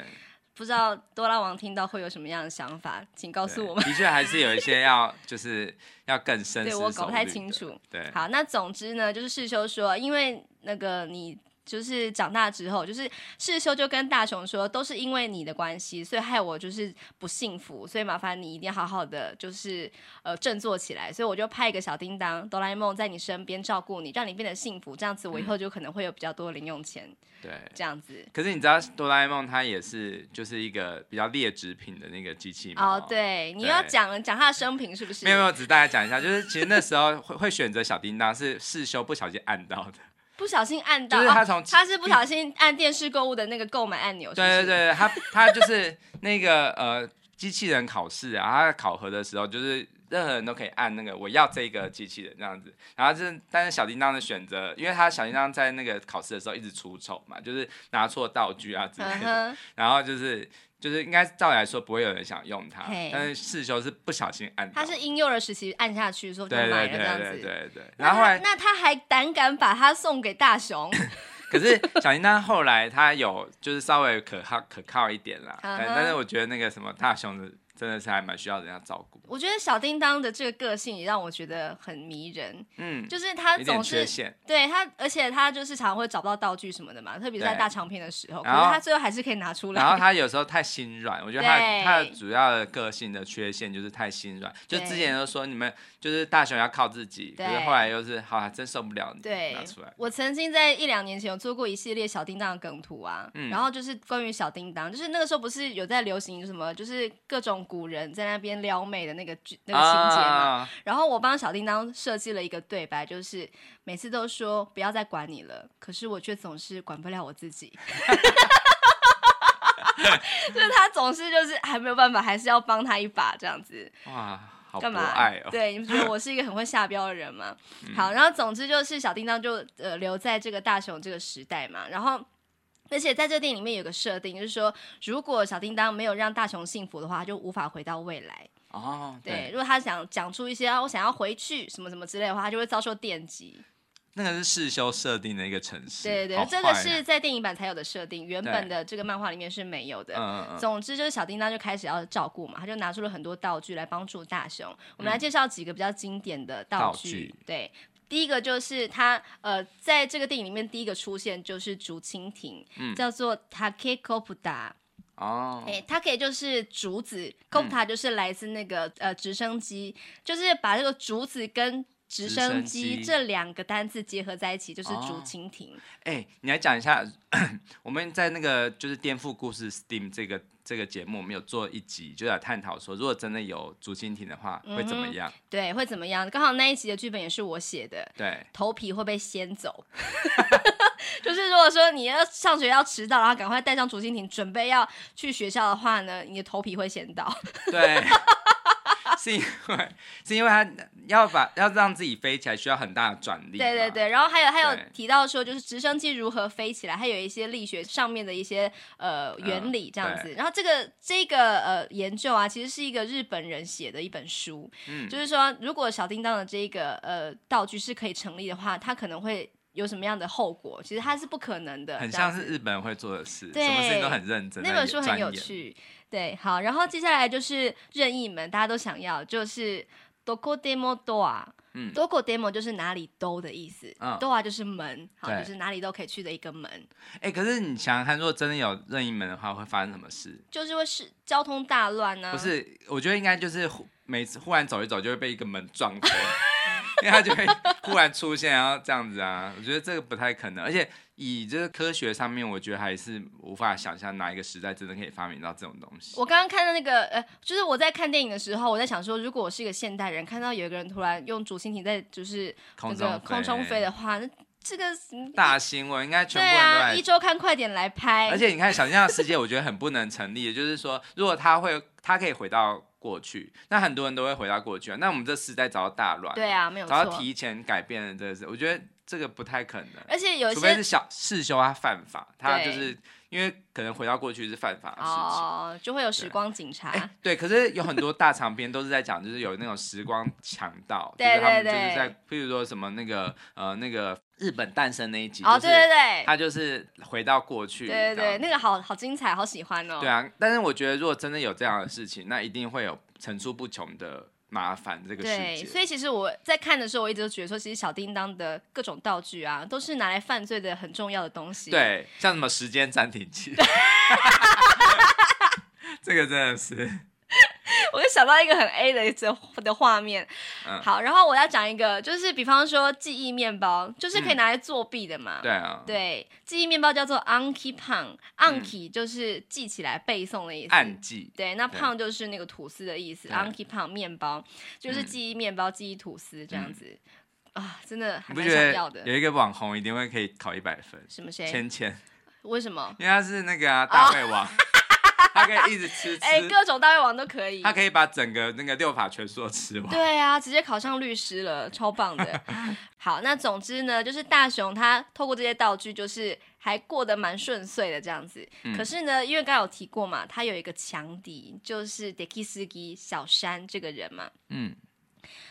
Speaker 1: 不知道多拉王听到会有什么样的想法，请告诉我们。
Speaker 2: 的确还是有一些要就是要更深。
Speaker 1: 对，我搞不太清楚。
Speaker 2: 对，
Speaker 1: 好，那总之呢，就是世修说，因为那个你就是长大之后，就是世修就跟大雄说，都是因为你的关系，所以害我就是不幸福，所以麻烦你一定要好好的，就是呃振作起来。所以我就派一个小叮当哆啦 A 梦在你身边照顾你，让你变得幸福，这样子我以后就可能会有比较多的零用钱。对、嗯，这样子。
Speaker 2: 可是你知道哆啦 A 梦它也是就是一个比较劣质品的那个机器吗？
Speaker 1: 哦，对，你要讲讲它的生平是不是？
Speaker 2: 没有没有，只大家讲一下，就是其实那时候会会选择小叮当是世修不小心按到的。
Speaker 1: 不小心按到，
Speaker 2: 就是他从、哦、
Speaker 1: 他是不小心按电视购物的那个购买按钮。
Speaker 2: 对对对，他 他就是那个呃机器人考试啊，他考核的时候就是任何人都可以按那个我要这个机器人这样子，然后就是但是小叮当的选择，因为他小叮当在那个考试的时候一直出丑嘛，就是拿错道具啊之类的，然后就是。就是应该照理来说不会有人想用它但是世修是不小心按，
Speaker 1: 他是婴幼儿时期按下去说就买了这样子，对对对对对对。
Speaker 2: 然后后来
Speaker 1: 那他还胆敢把它送给大雄，
Speaker 2: 可是小叮当后来他有就是稍微可靠可靠一点啦，但是我觉得那个什么大雄的。真的是还蛮需要人家照顾。
Speaker 1: 我觉得小叮当的这个个性也让我觉得很迷人。嗯，就是他总是对他，而且他就是常常会找不到道具什么的嘛，特别在大长篇的时候，可是他最后还是可以拿出来。
Speaker 2: 然后他有时候太心软，我觉得他他的主要的个性的缺陷就是太心软。就之前都说你们就是大雄要靠自己，可是后来又是好像真受不了你
Speaker 1: 对
Speaker 2: 拿出来。
Speaker 1: 我曾经在一两年前有做过一系列小叮当的梗图啊，然后就是关于小叮当，就是那个时候不是有在流行什么，就是各种。古人在那边撩妹的那个剧那个情节嘛，啊、然后我帮小叮当设计了一个对白，就是每次都说不要再管你了，可是我却总是管不了我自己，就是他总是就是还没有办法，还是要帮他一把这样子。
Speaker 2: 哇，好博爱哦！
Speaker 1: 对，你们觉得我是一个很会下标的人吗？好，然后总之就是小叮当就呃留在这个大雄这个时代嘛，然后。而且在这电影里面有个设定，就是说，如果小叮当没有让大雄幸福的话，他就无法回到未来。哦，对，对，如果他想讲出一些啊，我想要回去什么什么之类的话，他就会遭受电击。
Speaker 2: 那个是世修设定的一个城市，
Speaker 1: 对对对，这个是在电影版才有的设定，原本的这个漫画里面是没有的。嗯嗯。总之就是小叮当就开始要照顾嘛，他就拿出了很多道具来帮助大雄。我们来介绍几个比较经典的道具，道具对。第一个就是他，呃，在这个电影里面第一个出现就是竹蜻蜓，嗯、叫做 Takekoputa 哦，哎，Take 就是竹子，Koputa 就是来自那个呃直升机，就是把这个竹子跟直升机这两个单字结合在一起，就是竹蜻蜓。
Speaker 2: 哎、哦欸，你来讲一下，我们在那个就是颠覆故事 Steam 这个。这个节目我们有做一集，就在探讨说，如果真的有竹蜻蜓的话，会怎么样？嗯、
Speaker 1: 对，会怎么样？刚好那一集的剧本也是我写的。
Speaker 2: 对，
Speaker 1: 头皮会被掀走。就是如果说你要上学要迟到，然后赶快带上竹蜻蜓，准备要去学校的话呢，你的头皮会先到。
Speaker 2: 对。是因为是因为他要把要让自己飞起来需要很大的转力。
Speaker 1: 对对对，然后还有还有提到说，就是直升机如何飞起来，还有一些力学上面的一些呃原理这样子。嗯、然后这个这个呃研究啊，其实是一个日本人写的一本书。嗯，就是说如果小叮当的这个呃道具是可以成立的话，它可能会有什么样的后果？其实它是不可能的。
Speaker 2: 很像是日本人会做的事，对什么事情都很认真。
Speaker 1: 那本书很有趣。对，好，然后接下来就是任意门，大家都想要，就是どこでもドア，嗯，どこでも就是哪里都的意思，嗯，ドア就是门，好，对就是哪里都可以去的一个门。
Speaker 2: 哎，可是你想想看，如果真的有任意门的话，会发生什么事？
Speaker 1: 就是会是交通大乱呢？
Speaker 2: 不是，我觉得应该就是每次忽然走一走，就会被一个门撞飞，因为它就会 忽然出现，然后这样子啊，我觉得这个不太可能，而且。以这个科学上面，我觉得还是无法想象哪一个时代真的可以发明到这种东西。
Speaker 1: 我刚刚看到那个，呃，就是我在看电影的时候，我在想说，如果我是一个现代人，看到有一个人突然用竹蜻蜓在就是那个空中飞的话，那这个
Speaker 2: 大新闻应该全部
Speaker 1: 对啊，一周看快点来拍。
Speaker 2: 而且你看，想象的世界，我觉得很不能成立的，就是说，如果他会，他可以回到过去，那很多人都会回到过去啊。那我们这时代遭到大乱，
Speaker 1: 对啊，没有错，
Speaker 2: 找到提前改变的这个事，我觉得。这个不太可能，
Speaker 1: 而且有些
Speaker 2: 除非是小世修他犯法，他就是因为可能回到过去是犯法的事情，哦，
Speaker 1: 就会有时光警察。
Speaker 2: 对，可是有很多大长篇都是在讲，就是有那种时光强盗，就是他们就是在，譬如说什么那个呃那个日本诞生那一集，哦，对对对，他就是回到过去，
Speaker 1: 对对对，那个好好精彩，好喜欢哦。
Speaker 2: 对啊，但是我觉得如果真的有这样的事情，那一定会有层出不穷的。麻烦这个世界。
Speaker 1: 对，所以其实我在看的时候，我一直都觉得说，其实小叮当的各种道具啊，都是拿来犯罪的很重要的东西。
Speaker 2: 对，像什么时间暂停器，这个真的是。
Speaker 1: 我就想到一个很 A 的这的画面，嗯，好，然后我要讲一个，就是比方说记忆面包，就是可以拿来作弊的嘛。
Speaker 2: 对啊，
Speaker 1: 对，记忆面包叫做 Anki Pan，Anki 就是记起来背诵的意思。
Speaker 2: 暗记。
Speaker 1: 对，那 Pan 就是那个吐司的意思，Anki Pan 面包就是记忆面包、记忆吐司这样子啊，真的还蛮想要的。
Speaker 2: 有一个网红一定会可以考一百分，
Speaker 1: 什么谁？
Speaker 2: 芊芊。
Speaker 1: 为什么？
Speaker 2: 因为他是那个啊，大胃王。他可以一直吃吃，哎、
Speaker 1: 欸，各种大胃王都可以。
Speaker 2: 他可以把整个那个六法全书吃完。
Speaker 1: 对啊，直接考上律师了，超棒的。好，那总之呢，就是大雄他透过这些道具，就是还过得蛮顺遂的这样子。嗯、可是呢，因为刚刚有提过嘛，他有一个强敌，就是 Dekisugi 小山这个人嘛。嗯。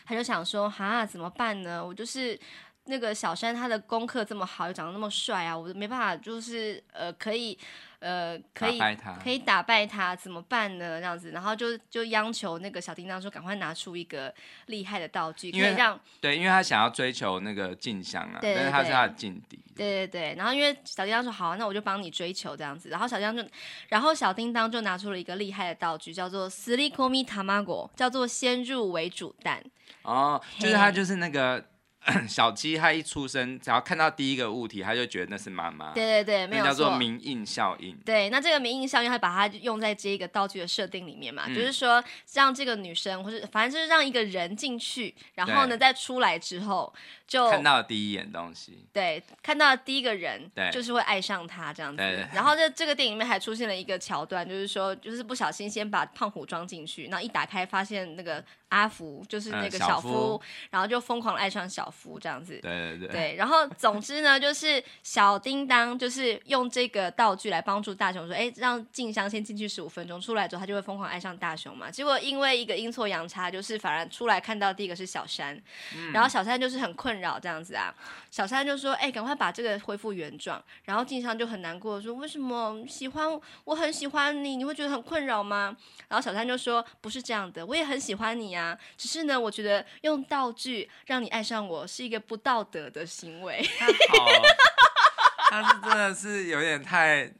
Speaker 1: 他就想说，哈，怎么办呢？我就是。那个小山他的功课这么好，又长得那么帅啊，我没办法，就是呃，可以，呃，可以，可以打败他，怎么办呢？这样子，然后就就央求那个小叮当说，赶快拿出一个厉害的道具，可以让
Speaker 2: 对，因为他想要追求那个静香啊，对，对，对，但是他是他的劲敌。
Speaker 1: 对对对，然后因为小叮当说好，那我就帮你追求这样子，然后小叮当就，然后小叮当就拿出了一个厉害的道具，叫做すり込み卵，叫做先入为主蛋。
Speaker 2: 哦，就是他就是那个。 小鸡它一出生，只要看到第一个物体，它就觉得那是妈妈。
Speaker 1: 对对对，没有错。叫
Speaker 2: 做名印效应。
Speaker 1: 对，那这个名印效应，它把它用在这一个道具的设定里面嘛，嗯、就是说让这个女生，或者反正就是让一个人进去，然后呢，再出来之后，就
Speaker 2: 看到第一眼东西。
Speaker 1: 对，看到第一个人，对，就是会爱上他这样子。然后在这个电影里面还出现了一个桥段，就是说，就是不小心先把胖虎装进去，然后一打开发现那个阿福就是那个小夫，嗯、小夫然后就疯狂爱上小。夫这样子，
Speaker 2: 对对对，
Speaker 1: 对，然后总之呢，就是小叮当就是用这个道具来帮助大雄说，哎，让静香先进去十五分钟，出来之后他就会疯狂爱上大雄嘛。结果因为一个阴错阳差，就是反而出来看到第一个是小山，嗯、然后小山就是很困扰这样子啊。小山就说，哎，赶快把这个恢复原状。然后静香就很难过说，为什么喜欢我很喜欢你，你会觉得很困扰吗？然后小山就说，不是这样的，我也很喜欢你啊，只是呢，我觉得用道具让你爱上我。是一个不道德的行为。
Speaker 2: 他，是真的是有点太，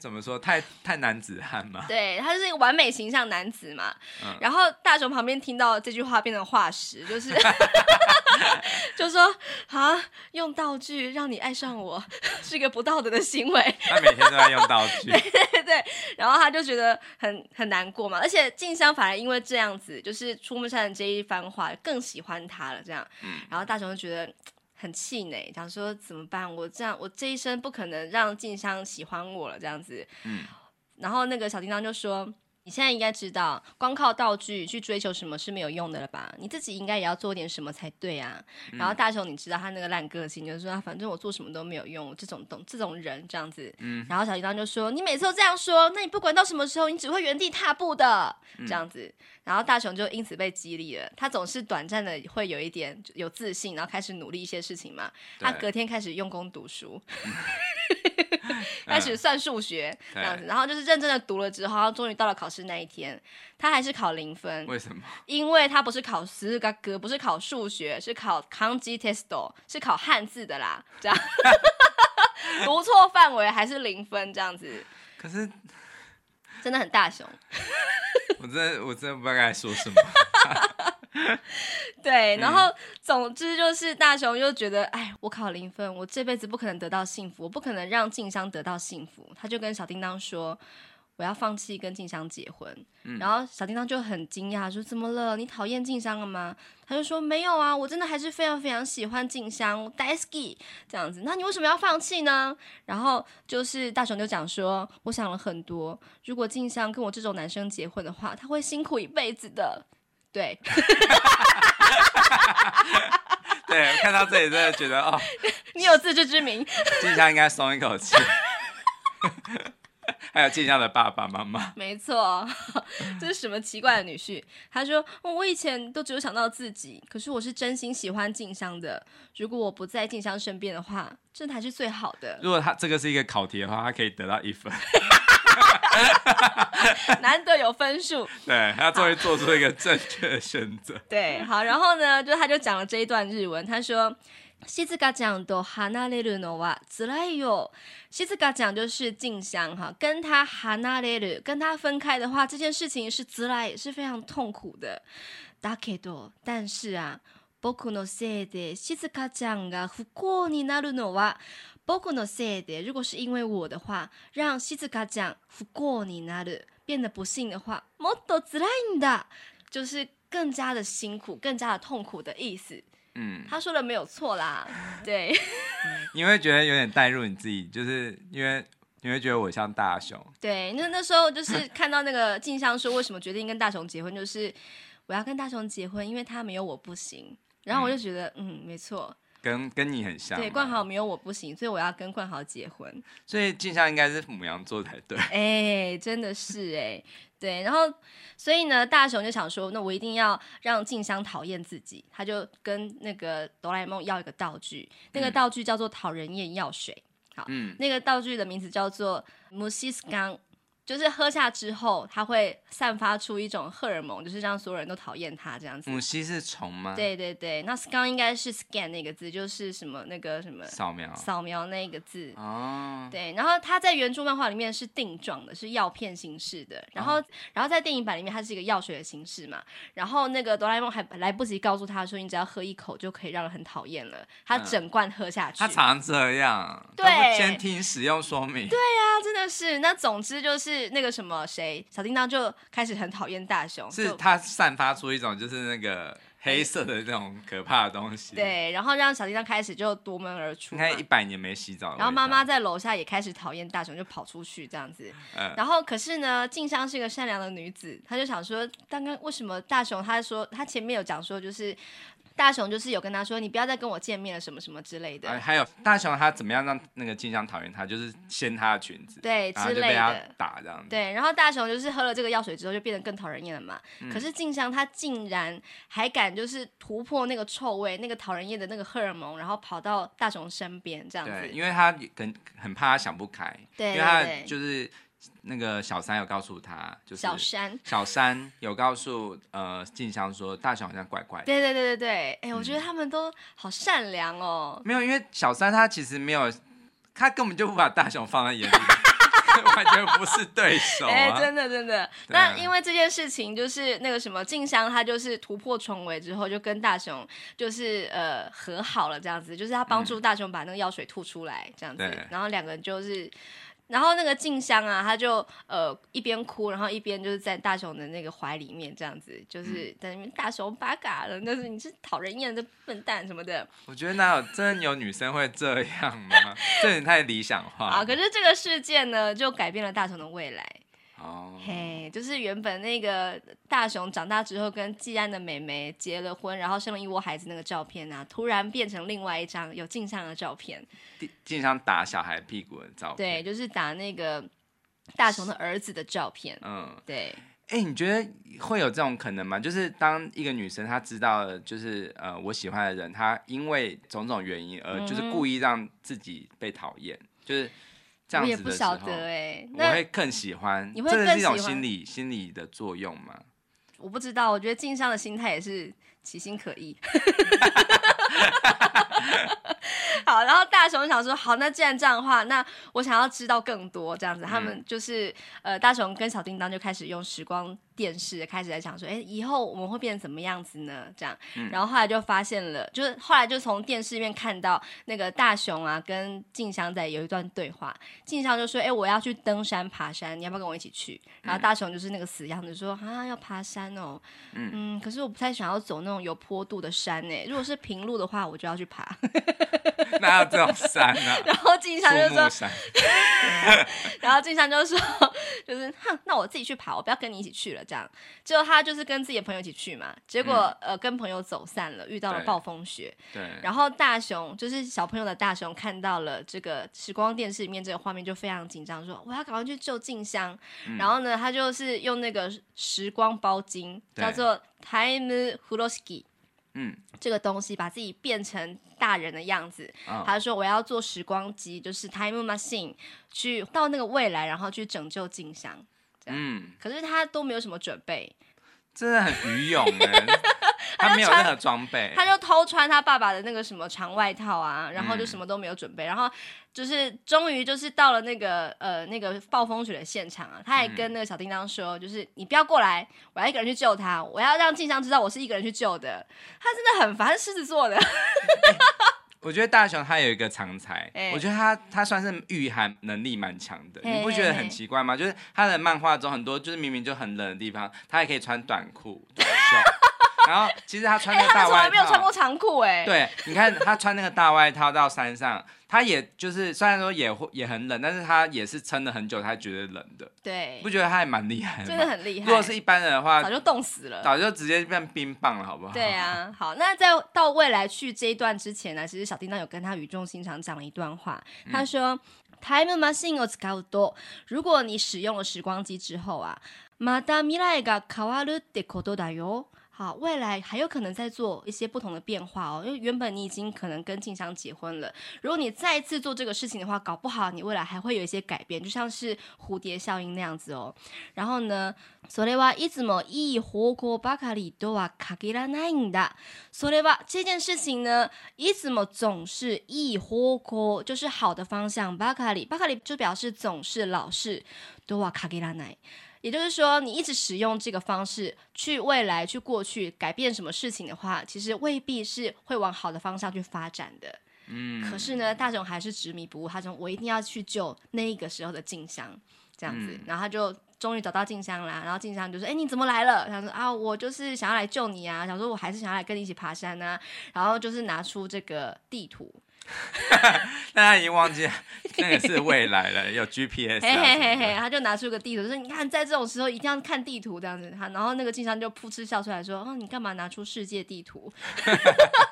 Speaker 2: 怎么说？太太男子汉嘛？
Speaker 1: 对，他就是一个完美形象男子嘛。嗯、然后大雄旁边听到这句话，变成化石，就是 就说啊，用道具让你爱上我，是一个不道德的行为。
Speaker 2: 他每天都在用道具。
Speaker 1: 对对对。然后他就觉得很很难过嘛，而且静香反而因为这样子，就是出木山的这一番话，更喜欢他了。这样，嗯、然后大雄就觉得。很气馁，想说怎么办？我这样，我这一生不可能让静香喜欢我了，这样子。嗯，然后那个小叮当就说。你现在应该知道，光靠道具去追求什么是没有用的了吧？你自己应该也要做点什么才对啊。嗯、然后大雄，你知道他那个烂个性，就是说，反正我做什么都没有用，这种懂这种人这样子。嗯。然后小叮当就说：“你每次都这样说，那你不管到什么时候，你只会原地踏步的。”这样子。嗯、然后大雄就因此被激励了，他总是短暂的会有一点有自信，然后开始努力一些事情嘛。他隔天开始用功读书。嗯开始算数学这样子，然后就是认真的读了之后，终于到了考试那一天，他还是考零分。
Speaker 2: 为什么？
Speaker 1: 因为他不是考十个格，不是考数学，是考汉字 test，是考汉字的啦。这样，读错范围还是零分这样子。
Speaker 2: 可是
Speaker 1: 真的很大熊。
Speaker 2: 我真的我真的不知道该说什么。
Speaker 1: 对，然后总之就是大雄就觉得，哎，我考零分，我这辈子不可能得到幸福，我不可能让静香得到幸福。他就跟小叮当说，我要放弃跟静香结婚。嗯、然后小叮当就很惊讶，说怎么了？你讨厌静香了吗？他就说没有啊，我真的还是非常非常喜欢静香，大好き这样子。那你为什么要放弃呢？然后就是大雄就讲说，我想了很多，如果静香跟我这种男生结婚的话，他会辛苦一辈子的。对，
Speaker 2: 对，看到这里真的觉得哦，
Speaker 1: 你有自知之明，
Speaker 2: 静香应该松一口气。还有静香的爸爸妈妈，
Speaker 1: 没错，这是什么奇怪的女婿？他说：“我以前都只有想到自己，可是我是真心喜欢静香的。如果我不在静香身边的话，这才是最好的。”
Speaker 2: 如果他这个是一个考题的话，他可以得到一分。
Speaker 1: 难得有分数，
Speaker 2: 对，他终于做出一个正确的选择。
Speaker 1: 对，好，然后呢，就他就讲了这一段日文，他说。西子嘎讲都哈那雷鲁诺瓦自来哟。西子嘎讲就是静香哈，跟他哈那雷鲁跟他分开的话，这件事情是自来也是非常痛苦的。だけど，但是啊，仆のせいで西子嘎讲が不幸になるのは仆のせいで，如果是因为我的话，让西子嘎讲不幸になる变得不幸的话，もっと自来んだ，就是更加的辛苦，更加的痛苦的意思。 嗯，他说的没有错啦，对。
Speaker 2: 你会觉得有点带入你自己，就是因为你会觉得我像大雄。
Speaker 1: 对，那那时候就是看到那个静香说为什么决定跟大雄结婚，就是我要跟大雄结婚，因为他没有我不行。然后我就觉得，嗯，嗯，没错，
Speaker 2: 跟跟你很像。
Speaker 1: 对，冠豪没有我不行，所以我要跟冠豪结婚。
Speaker 2: 所以静香应该是母羊座才对。
Speaker 1: 哎，真的是哎。对，然后所以呢，大雄就想说，那我一定要让静香讨厌自己，他就跟那个哆啦 A 梦要一个道具，那个道具叫做讨人厌药水，好，嗯，那个道具的名字叫做姆西斯刚。就是喝下之后，它会散发出一种荷尔蒙，就是让所有人都讨厌它这样子。
Speaker 2: 母鸡是虫吗？
Speaker 1: 对对对，那刚应该是 scan 那个字，就是什么那个什么
Speaker 2: 扫描
Speaker 1: 扫描那个字。哦。对，然后它在原著漫画里面是定状的，是药片形式的。然后，哦、然后在电影版里面它是一个药水的形式嘛。然后那个哆啦 A 梦还来不及告诉他说，你只要喝一口就可以让人很讨厌了。他整罐喝下去。他、
Speaker 2: 嗯、常这样。
Speaker 1: 对。
Speaker 2: 先听使用说明。
Speaker 1: 对呀、啊，真的是。那总之就是。那个什么谁小叮当就开始很讨厌大雄，
Speaker 2: 是他散发出一种就是那个黑色的这种可怕的东西。
Speaker 1: 对，然后让小叮当开始就夺门而出。
Speaker 2: 应该一百年没洗澡。
Speaker 1: 然后妈妈在楼下也开始讨厌大雄，就跑出去这样子。嗯。然后可是呢，静香是一个善良的女子，她就想说，刚刚为什么大雄她说她前面有讲说就是。大雄就是有跟他说，你不要再跟我见面了，什么什么之类的。
Speaker 2: 还有大雄他怎么样让那个静香讨厌他，就是掀他的裙子，
Speaker 1: 对，之类的，
Speaker 2: 打这样子。
Speaker 1: 对，然后大雄就是喝了这个药水之后，就变得更讨人厌了嘛。嗯、可是静香她竟然还敢就是突破那个臭味，那个讨人厌的那个荷尔蒙，然后跑到大雄身边这样子。
Speaker 2: 对，因为他很很怕他想不开，对，因为他就是。那个小三有告诉他，就是小三，小三有告诉呃静香说，大雄好像怪怪的。
Speaker 1: 对对对对对，哎、欸，我觉得他们都好善良哦。
Speaker 2: 嗯、没有，因为小三他其实没有，他根本就不把大雄放在眼里，完全不是对手、啊。哎、
Speaker 1: 欸，真的真的。那因为这件事情，就是那个什么静香，她就是突破重围之后，就跟大雄就是呃和好了，这样子，就是他帮助大雄把那个药水吐出来，这样子，嗯、然后两个人就是。然后那个静香啊，他就呃一边哭，然后一边就是在大雄的那个怀里面这样子，就是在那边大雄八嘎了，那是你是讨人厌的笨蛋什么的。
Speaker 2: 我觉得哪有真的有女生会这样吗？这也太理想化。
Speaker 1: 啊，可是这个事件呢，就改变了大雄的未来。哦，嘿，就是原本那个大雄长大之后跟季安的妹妹结了婚，然后生了一窝孩子那个照片啊，突然变成另外一张有镜像的照片，
Speaker 2: 静香打小孩屁股的照片，
Speaker 1: 对，就是打那个大雄的儿子的照片，嗯，对。
Speaker 2: 哎、欸，你觉得会有这种可能吗？就是当一个女生她知道了，就是呃我喜欢的人，她因为种种原因而就是故意让自己被讨厌，嗯、就是。我也不晓得哎、欸，我会更喜欢，你会更喜欢，这是一种心理心理的作用吗？
Speaker 1: 我不知道，我觉得静香的心态也是其心可异。好，然后大雄想说，好，那既然这样的话，那我想要知道更多，这样子，他们就是呃，大雄跟小叮当就开始用时光电视开始在讲说，哎，以后我们会变成什么样子呢？这样，然后后来就发现了，就是后来就从电视里面看到那个大雄啊跟静香在有一段对话，静香就说，哎，我要去登山爬山，你要不要跟我一起去？然后大雄就是那个死样子说，啊，要爬山哦，嗯，可是我不太想要走那种有坡度的山诶，如果是平路的话，我就要去爬。
Speaker 2: 哪有这种山呢、啊？
Speaker 1: 然后静香就说，然后静香就说，就是哼，那我自己去爬，我不要跟你一起去了。这样，结果他就是跟自己的朋友一起去嘛。结果、嗯、呃，跟朋友走散了，遇到了暴风雪。对。然后大雄就是小朋友的大雄，看到了这个时光电视里面这个画面，就非常紧张，说我要赶快去救静香。嗯、然后呢，他就是用那个时光包巾，叫做 Time Froski。嗯，这个东西，把自己变成大人的样子。哦、他说：“我要做时光机，就是 time machine，去到那个未来，然后去拯救静香。”嗯，可是他都没有什么准备，
Speaker 2: 真的很愚勇哎。他没有任何装备，
Speaker 1: 他就偷穿他爸爸的那个什么长外套啊，然后就什么都没有准备，嗯、然后就是终于就是到了那个呃那个暴风雪的现场啊，他还跟那个小叮当说，嗯、就是你不要过来，我要一个人去救他，我要让静香知道我是一个人去救的。他真的很烦，狮子座的。欸、
Speaker 2: 我觉得大雄他有一个常才，欸、我觉得他他算是御寒能力蛮强的，欸、你不觉得很奇怪吗？就是他的漫画中很多就是明明就很冷的地方，他还可以穿短裤短袖。然后其实他穿那个大外套，欸、他从来
Speaker 1: 没有穿过长裤哎。
Speaker 2: 对，你看他穿那个大外套到山上，他也就是虽然说也会也很冷，但是他也是撑了很久，他觉得冷的。
Speaker 1: 对，
Speaker 2: 不觉得他还蛮厉害的？
Speaker 1: 真的很厉害。
Speaker 2: 如果是一般人的话，
Speaker 1: 早就冻死了，
Speaker 2: 早就直接变冰棒了，好不好？
Speaker 1: 对啊，好。那在到未来去这一段之前呢，其实小叮当有跟他语重心长讲了一段话，他说：“Time machine を使うと，如果你使用了时光机之后啊，また未来が変わるってことだよ。” 好，未来还有可能在做一些不同的变化哦，因为原本你已经可能跟静香结婚了，如果你再一次做这个事情的话，搞不好你未来还会有一些改变，就像是蝴蝶效应那样子哦。然后呢，それはいつもいい方向ばかりとは限らないんだ。それは这件事情呢，いつも总是いい方向，就是好的方向。ばかり，ばかり就表示总是老是，とは限らない。 也就是说，你一直使用这个方式去未来、去过去改变什么事情的话，其实未必是会往好的方向去发展的。嗯。可是呢，大雄还是执迷不悟，他说：“我一定要去救那一个时候的静香。”这样子，嗯、然后他就终于找到静香啦。然后静香就说：“哎，你怎么来了？”他说：“啊，我就是想要来救你啊，想说我还是想要来跟你一起爬山啊。”然后就是拿出这个地图。
Speaker 2: 但他已经忘记那个是未来了，有 GPS。嘿嘿嘿
Speaker 1: 嘿，他就拿出个地图，说：“你看，在这种时候一定要看地图这样子。”他然后那个晋商就噗嗤笑出来说：“哦，你干嘛拿出世界地图？”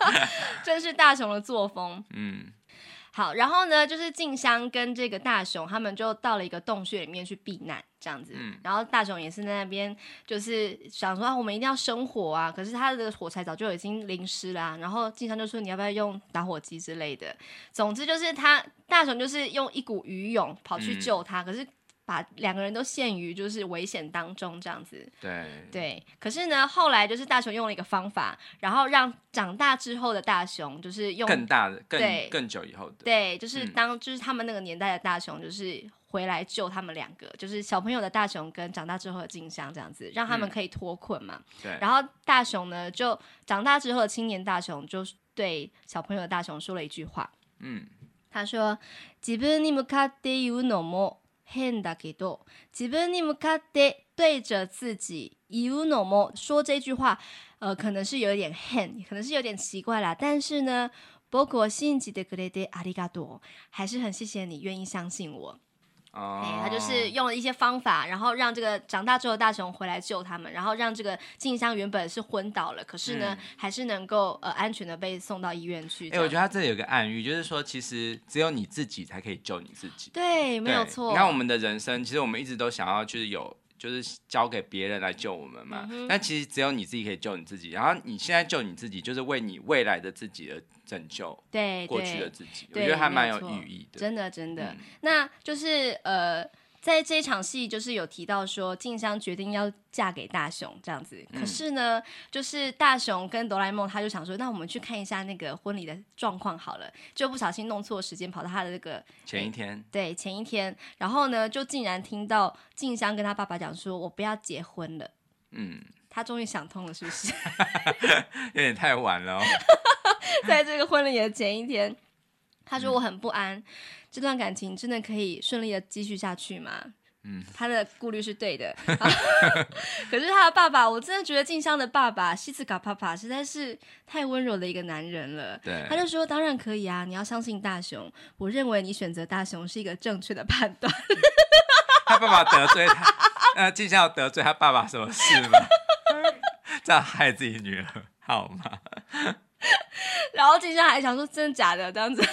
Speaker 1: 真是大雄的作风。嗯。好，然后呢，就是静香跟这个大雄他们就到了一个洞穴里面去避难，这样子。嗯、然后大雄也是在那边，就是想说、啊、我们一定要生火啊，可是他的火柴早就已经淋湿了、啊。然后静香就说：“你要不要用打火机之类的？”总之就是他大雄就是用一股鱼勇跑去救他，嗯、可是。把两个人都陷于就是危险当中，这样子。
Speaker 2: 对
Speaker 1: 对，可是呢，后来就是大雄用了一个方法，然后让长大之后的大雄就是用
Speaker 2: 更大的、更对更久以后的。
Speaker 1: 对，就是当、嗯、就是他们那个年代的大雄，就是回来救他们两个，就是小朋友的大雄跟长大之后的静香这样子，让他们可以脱困嘛。
Speaker 2: 嗯、对。
Speaker 1: 然后大雄呢，就长大之后的青年大雄，就对小朋友的大雄说了一句话。嗯。他说：“自分に向かって言うのも。” 変だけど自分に向かって对着自己言うのも说这句话，呃，可能是有点変，可能是有点奇怪啦。但是呢，仆を信じてくれてありがとう，还是很谢谢你愿意相信我。 他就是用了一些方法，然后让这个长大之后的大雄回来救他们，然后让这个静香原本是昏倒了，可是呢，嗯、还是能够呃安全的被送到医院去。哎、欸，
Speaker 2: 我觉得他这里有个暗喻，就是说其实只有你自己才可以救你自己。
Speaker 1: 对，没有错。
Speaker 2: 你看我们的人生，其实我们一直都想要就是有。就是交给别人来救我们嘛，嗯、但其实只有你自己可以救你自己。然后你现在救你自己，就是为你未来的自己而拯救，对过去的自己。我觉得还蛮有寓意的，
Speaker 1: 真的真的。嗯、那就是呃。在这一场戏，就是有提到说，静香决定要嫁给大雄这样子。可是呢，嗯、就是大雄跟哆啦 A 梦，他就想说，那我们去看一下那个婚礼的状况好了。就不小心弄错时间，跑到他的那个
Speaker 2: 前一天、欸。
Speaker 1: 对，前一天。然后呢，就竟然听到静香跟他爸爸讲说：“我不要结婚了。”嗯，他终于想通了，是不是？
Speaker 2: 有点太晚了哦。
Speaker 1: 在这个婚礼的前一天，他说：“我很不安。嗯”这段感情真的可以顺利的继续下去吗？嗯，他的顾虑是对的。可是他的爸爸，我真的觉得静香的爸爸西斯卡爸爸实在是太温柔的一个男人了。对，他就说当然可以啊，你要相信大雄。我认为你选择大雄是一个正确的判断。
Speaker 2: 他爸爸得罪他，那静香要得罪他爸爸什么事吗？这样害自己女儿好吗？
Speaker 1: 然后静香还想说真的假的这样子。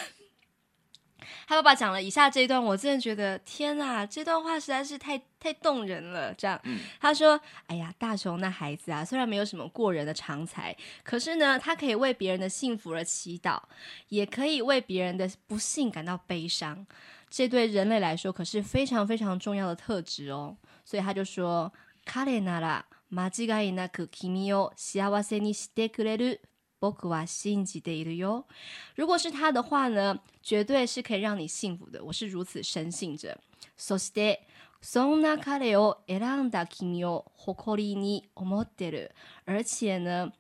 Speaker 1: 他爸爸讲了以下这一段，我真的觉得天哪，这段话实在是太太动人了。这样，嗯、他说：“哎呀，大雄那孩子啊，虽然没有什么过人的长才，可是呢，他可以为别人的幸福而祈祷，也可以为别人的不幸感到悲伤。这对人类来说可是非常非常重要的特质哦。所以他就说：‘彼なら间违いなく君を幸せにしてくれる。’” 仆は信じているよ。如果是他的话呢，绝对是可以让你幸福的。我是如此深信着。そしてそんな彼を选んだ君を夸りに思ってる。而且呢，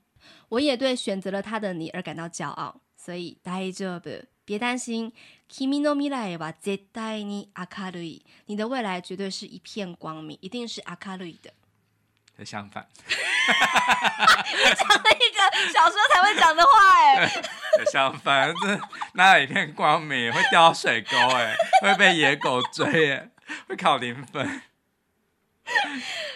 Speaker 1: 我也对选择了他的你而感到骄傲。所以大丈夫，别担心。君の未来は绝対に明るい。你的未来绝对是一片光明，一定是明るい的。
Speaker 2: 相反，
Speaker 1: 你讲了一个小时候才会讲的话，哎，
Speaker 2: 相反，这那有一片光明？会掉到水沟，哎，会被野狗追，哎，会考零分。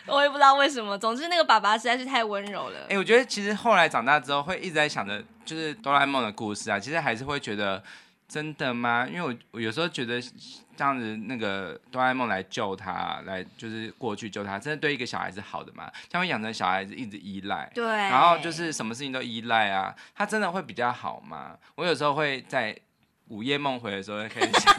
Speaker 1: 我也不知道为什么，总之那个爸爸实在是太温柔了。
Speaker 2: 哎，我觉得其实后来长大之后，会一直在想着，就是哆啦 A 梦的故事啊，其实还是会觉得。真的吗？因为我我有时候觉得这样子，那个哆啦 A 梦来救他，来就是过去救他，真的对一个小孩子好的吗？这样会养成小孩子一直依赖，
Speaker 1: 对，
Speaker 2: 然后就是什么事情都依赖啊，他真的会比较好吗？我有时候会在午夜梦回的时候可以 想，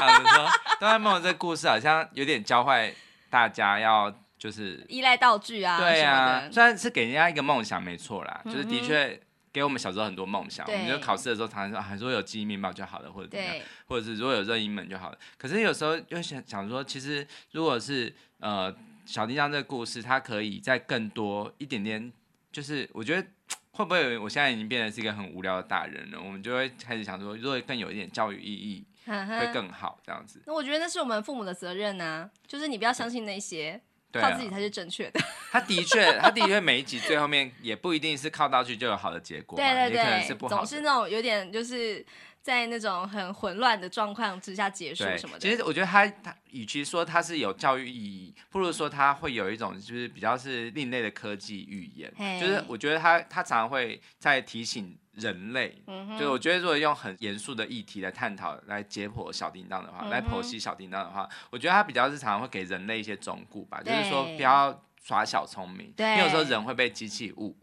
Speaker 2: 想说哆啦 A 梦这个故事好像有点教坏大家要就是
Speaker 1: 依赖道具啊，
Speaker 2: 对啊，虽然是给人家一个梦想没错啦，就是的确。给我们小时候很多梦想，对我们就考试的时候常常说，还说有记忆面包就好了，或者怎么样，对或者是如果有任意门就好了。可是有时候又想想说，其实如果是呃小叮当这个故事，它可以在更多一点点，就是我觉得会不会我现在已经变成是一个很无聊的大人了？我们就会开始想说，如果更有一点教育意义，会更好这样子。
Speaker 1: 那我觉得那是我们父母的责任啊，就是你不要相信那些。靠自己才是正确的。
Speaker 2: 他的确，他的确每一集最后面也不一定是靠道具就有好的结果，对对对，也可能是不好。
Speaker 1: 总是那种有点就是在那种很混乱的状况之下结束什么的。
Speaker 2: 其实我觉得他他与其说他是有教育意义，不如说他会有一种就是比较是另类的科技语言，嘿就是我觉得他他常常会在提醒。人类，就我觉得，如果用很严肃的议题来探讨、来解剖小叮当的话，嗯、来剖析小叮当的话，我觉得他比较日常会给人类一些忠告吧，就是说不要耍小聪明，对。因为有时候人会被机器误，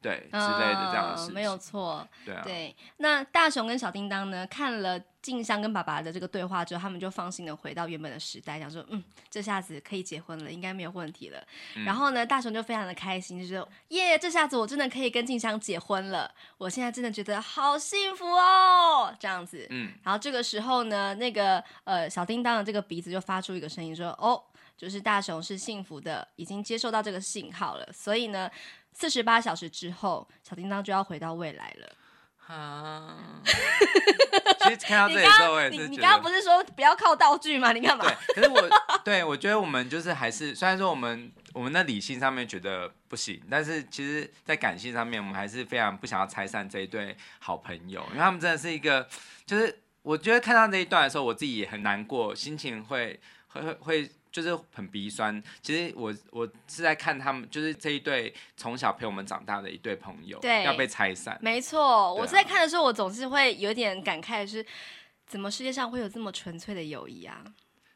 Speaker 2: 对、嗯、之类的这样的事情，
Speaker 1: 没有错，
Speaker 2: 对啊，
Speaker 1: 对。那大雄跟小叮当呢，看了。静香跟爸爸的这个对话之后，他们就放心的回到原本的时代，想说，嗯，这下子可以结婚了，应该没有问题了。嗯、然后呢，大雄就非常的开心，就说，耶，这下子我真的可以跟静香结婚了，我现在真的觉得好幸福哦，这样子。嗯。然后这个时候呢，那个呃小叮当的这个鼻子就发出一个声音说，哦，就是大雄是幸福的，已经接受到这个信号了。所以呢，四十八小时之后，小叮当就要回到未来了。啊，
Speaker 2: 其实看到这里时候，我也是觉得，
Speaker 1: 你刚刚不是说不要靠道具吗？你干嘛？
Speaker 2: 对，可是我 对我觉得我们就是还是，虽然说我们我们的理性上面觉得不行，但是其实在感性上面，我们还是非常不想要拆散这一对好朋友，因为他们真的是一个，就是我觉得看到这一段的时候，我自己也很难过，心情会会会会。就是很鼻酸。其实我我是在看他们，就是这一对从小陪我们长大的一对朋友，对，要被拆散。
Speaker 1: 没错，啊、我是在看的时候，我总是会有点感慨，是怎么世界上会有这么纯粹的友谊啊？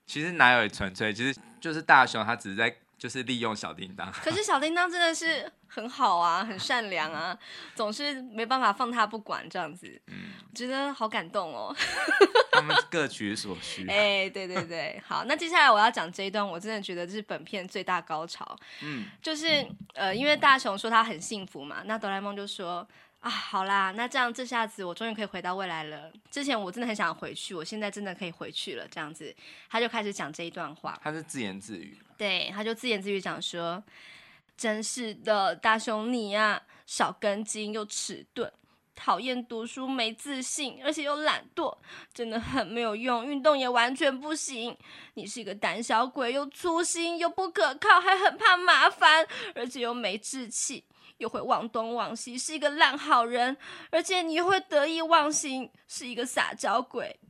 Speaker 2: 其实哪有纯粹？其实就是大雄他只是在。就是利用小叮当，
Speaker 1: 可是小叮当真的是很好啊，很善良啊，总是没办法放他不管这样子，嗯，我觉得好感动哦。
Speaker 2: 他们各取所需。
Speaker 1: 哎、欸，对对对，好，那接下来我要讲这一段，我真的觉得这是本片最大高潮，嗯，就是呃，因为大雄说他很幸福嘛，那哆啦 A 梦就说。啊，好啦，那这样这下子我终于可以回到未来了。之前我真的很想回去，我现在真的可以回去了。这样子，他就开始讲这一段话。
Speaker 2: 他是自言自语。
Speaker 1: 对，他就自言自语讲说：“真是的，大雄你呀，少根筋又迟钝，讨厌读书，没自信，而且又懒惰，真的很没有用，运动也完全不行。你是一个胆小鬼，又粗心又不可靠，还很怕麻烦，而且又没志气。”又会忘东忘西，是一个烂好人，而且你又会得意忘形，是一个撒娇鬼。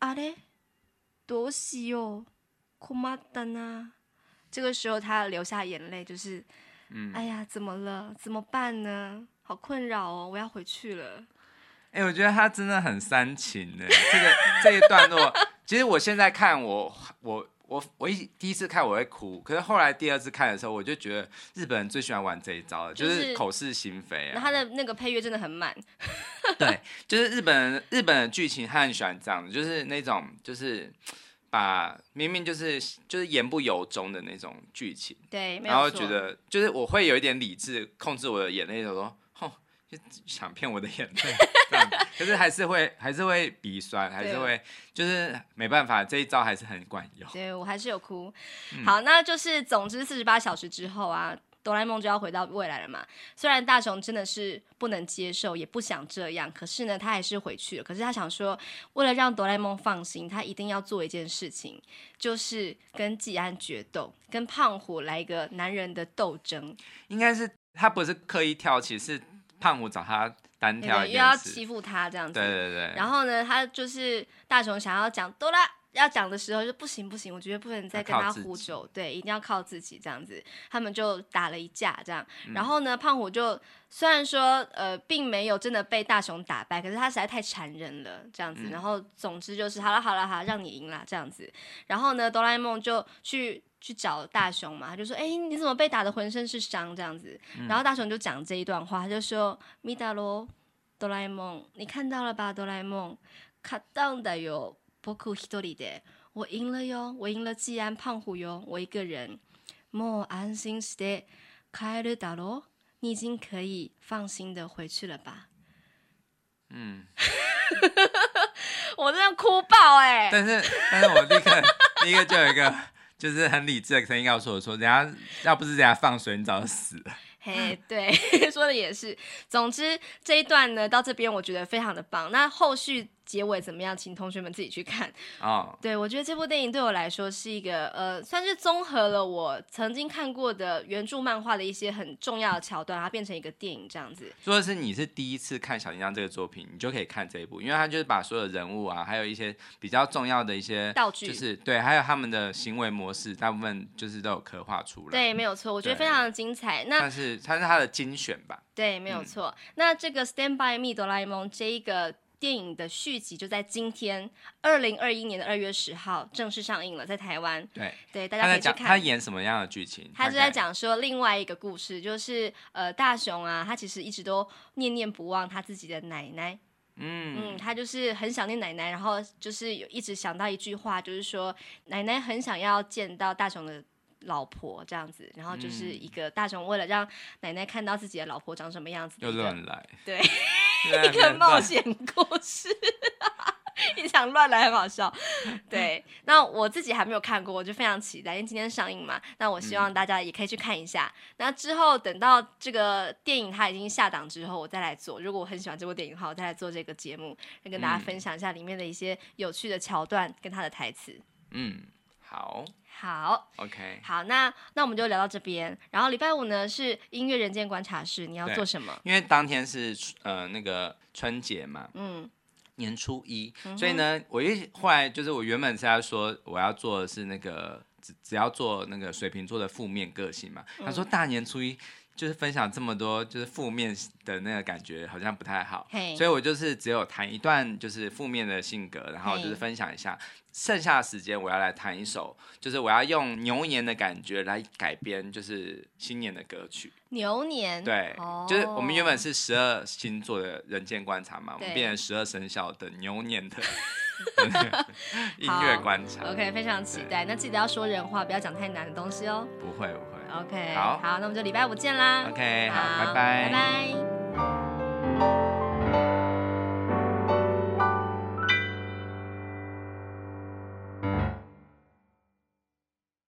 Speaker 1: 啊嘞，多西哦，苦马丹啊！这个时候他流下眼泪，就是，嗯，哎呀，怎么了？怎么办呢？好困扰哦，我要回去了。
Speaker 2: 哎、欸，我觉得他真的很煽情呢。这个这一段落，其实我现在看我我。我我一第一次看我会哭，可是后来第二次看的时候，我就觉得日本人最喜欢玩这一招了，就是、就是口是心非啊。
Speaker 1: 那他的那个配乐真的很满。
Speaker 2: 对，就是日本人日本的剧情他很喜欢这样，就是那种就是把明明就是就是言不由衷的那种剧情，
Speaker 1: 对，
Speaker 2: 然后觉得就是我会有一点理智控制我的眼泪，就说。就想骗我的眼泪，可是还是会还是会鼻酸，还是会就是没办法，这一招还是很管用。
Speaker 1: 对，我还是有哭。嗯、好，那就是总之四十八小时之后啊，哆啦 A 梦就要回到未来了嘛。虽然大雄真的是不能接受，也不想这样，可是呢，他还是回去了。可是他想说，为了让哆啦 A 梦放心，他一定要做一件事情，就是跟季安决斗，跟胖虎来一个男人的斗争。
Speaker 2: 应该是他不是刻意跳起，是。胖虎找他单挑，又
Speaker 1: 要欺负他这样子。
Speaker 2: 对对对。
Speaker 1: 然后呢，他就是大雄想要讲哆啦要讲的时候就不行不行，我觉得不能再跟他呼救，对，一定要靠自己这样子。他们就打了一架这样。然后呢，胖虎就虽然说呃并没有真的被大雄打败，可是他实在太残忍了这样子。然后总之就是好了好了好，让你赢了这样子。然后呢，哆啦 A 梦就去。去找大雄嘛，他就说：“哎、欸，你怎么被打的浑身是伤这样子？”嗯、然后大雄就讲这一段话，他就说：“米达罗，哆啦 A 梦，你看到了吧？哆啦 A 梦，卡当的哟，仆一人で，我赢了哟，我赢了技安胖虎哟，我一个人。もう安心して帰るだろ，你已经可以放心的回去了吧？”嗯，我真的哭爆哎、欸！
Speaker 2: 但是，但是我立刻立刻就有一个。就是很理智的声音告诉我说：“人家要不是人家放水，你早就死了。”
Speaker 1: 嘿，对，说的也是。总之这一段呢，到这边我觉得非常的棒。那后续。 结尾怎么样？请同学们自己去看。哦，oh. 对，我觉得这部电影对我来说是一个呃，算是综合了我曾经看过的原著漫画的一些很重要的桥段，它变成一个电影这样子。
Speaker 2: 如果是你是第一次看小叮当这个作品，你就可以看这一部，因为它就是把所有人物啊，还有一些比较重要的一些
Speaker 1: 道具，
Speaker 2: 就是对，还有他们的行为模式，大部分就是都有刻画出来。
Speaker 1: 对，没有错，我觉得非常的精彩。那
Speaker 2: 但是它是它的精选吧？
Speaker 1: 对，没有错。嗯、那这个《Stand by Me》哆啦 A 梦这一个。电影的续集就在今天，二零二一年的二月十号正式上映了，在台湾。
Speaker 2: 对
Speaker 1: 对，大家可以去看。
Speaker 2: 他演什么样的剧情？
Speaker 1: 他是在讲说另外一个故事，就是呃，大雄啊，他其实一直都念念不忘他自己的奶奶。嗯嗯，他就是很想念奶奶，然后就是有一直想到一句话，就是说奶奶很想要见到大雄的老婆这样子，然后就是一个大雄为了让奶奶看到自己的老婆长什么样子，
Speaker 2: 又乱来。
Speaker 1: 对。一个 冒险故事，一场乱来很好笑。对，那我自己还没有看过，我就非常期待，因为今天上映嘛。那我希望大家也可以去看一下。嗯、那之后等到这个电影它已经下档之后，我再来做。如果我很喜欢这部电影的话，我再来做这个节目，来跟大家分享一下里面的一些有趣的桥段跟它的台词。
Speaker 2: 嗯，好。
Speaker 1: 好
Speaker 2: ，OK，
Speaker 1: 好，那那我们就聊到这边。然后礼拜五呢是音乐人间观察室，你要做什么？
Speaker 2: 因为当天是呃那个春节嘛，嗯，年初一，嗯、所以呢，我一后来就是我原本是要说我要做的是那个只只要做那个水瓶座的负面个性嘛。嗯、他说大年初一就是分享这么多就是负面的那个感觉好像不太好，嘿所以我就是只有谈一段就是负面的性格，然后就是分享一下。剩下的时间，我要来弹一首，就是我要用牛年的感觉来改编，就是新年的歌曲。
Speaker 1: 牛年，
Speaker 2: 对，哦、就是我们原本是十二星座的人间观察嘛，我们变成十二生肖的牛年的 音乐观察。
Speaker 1: OK，非常期待。那记得要说人话，不要讲太难的东西哦。
Speaker 2: 不会，不会。
Speaker 1: OK，
Speaker 2: 好，
Speaker 1: 好，那我们就礼拜五见啦。
Speaker 2: OK，好，好拜拜，
Speaker 1: 拜拜。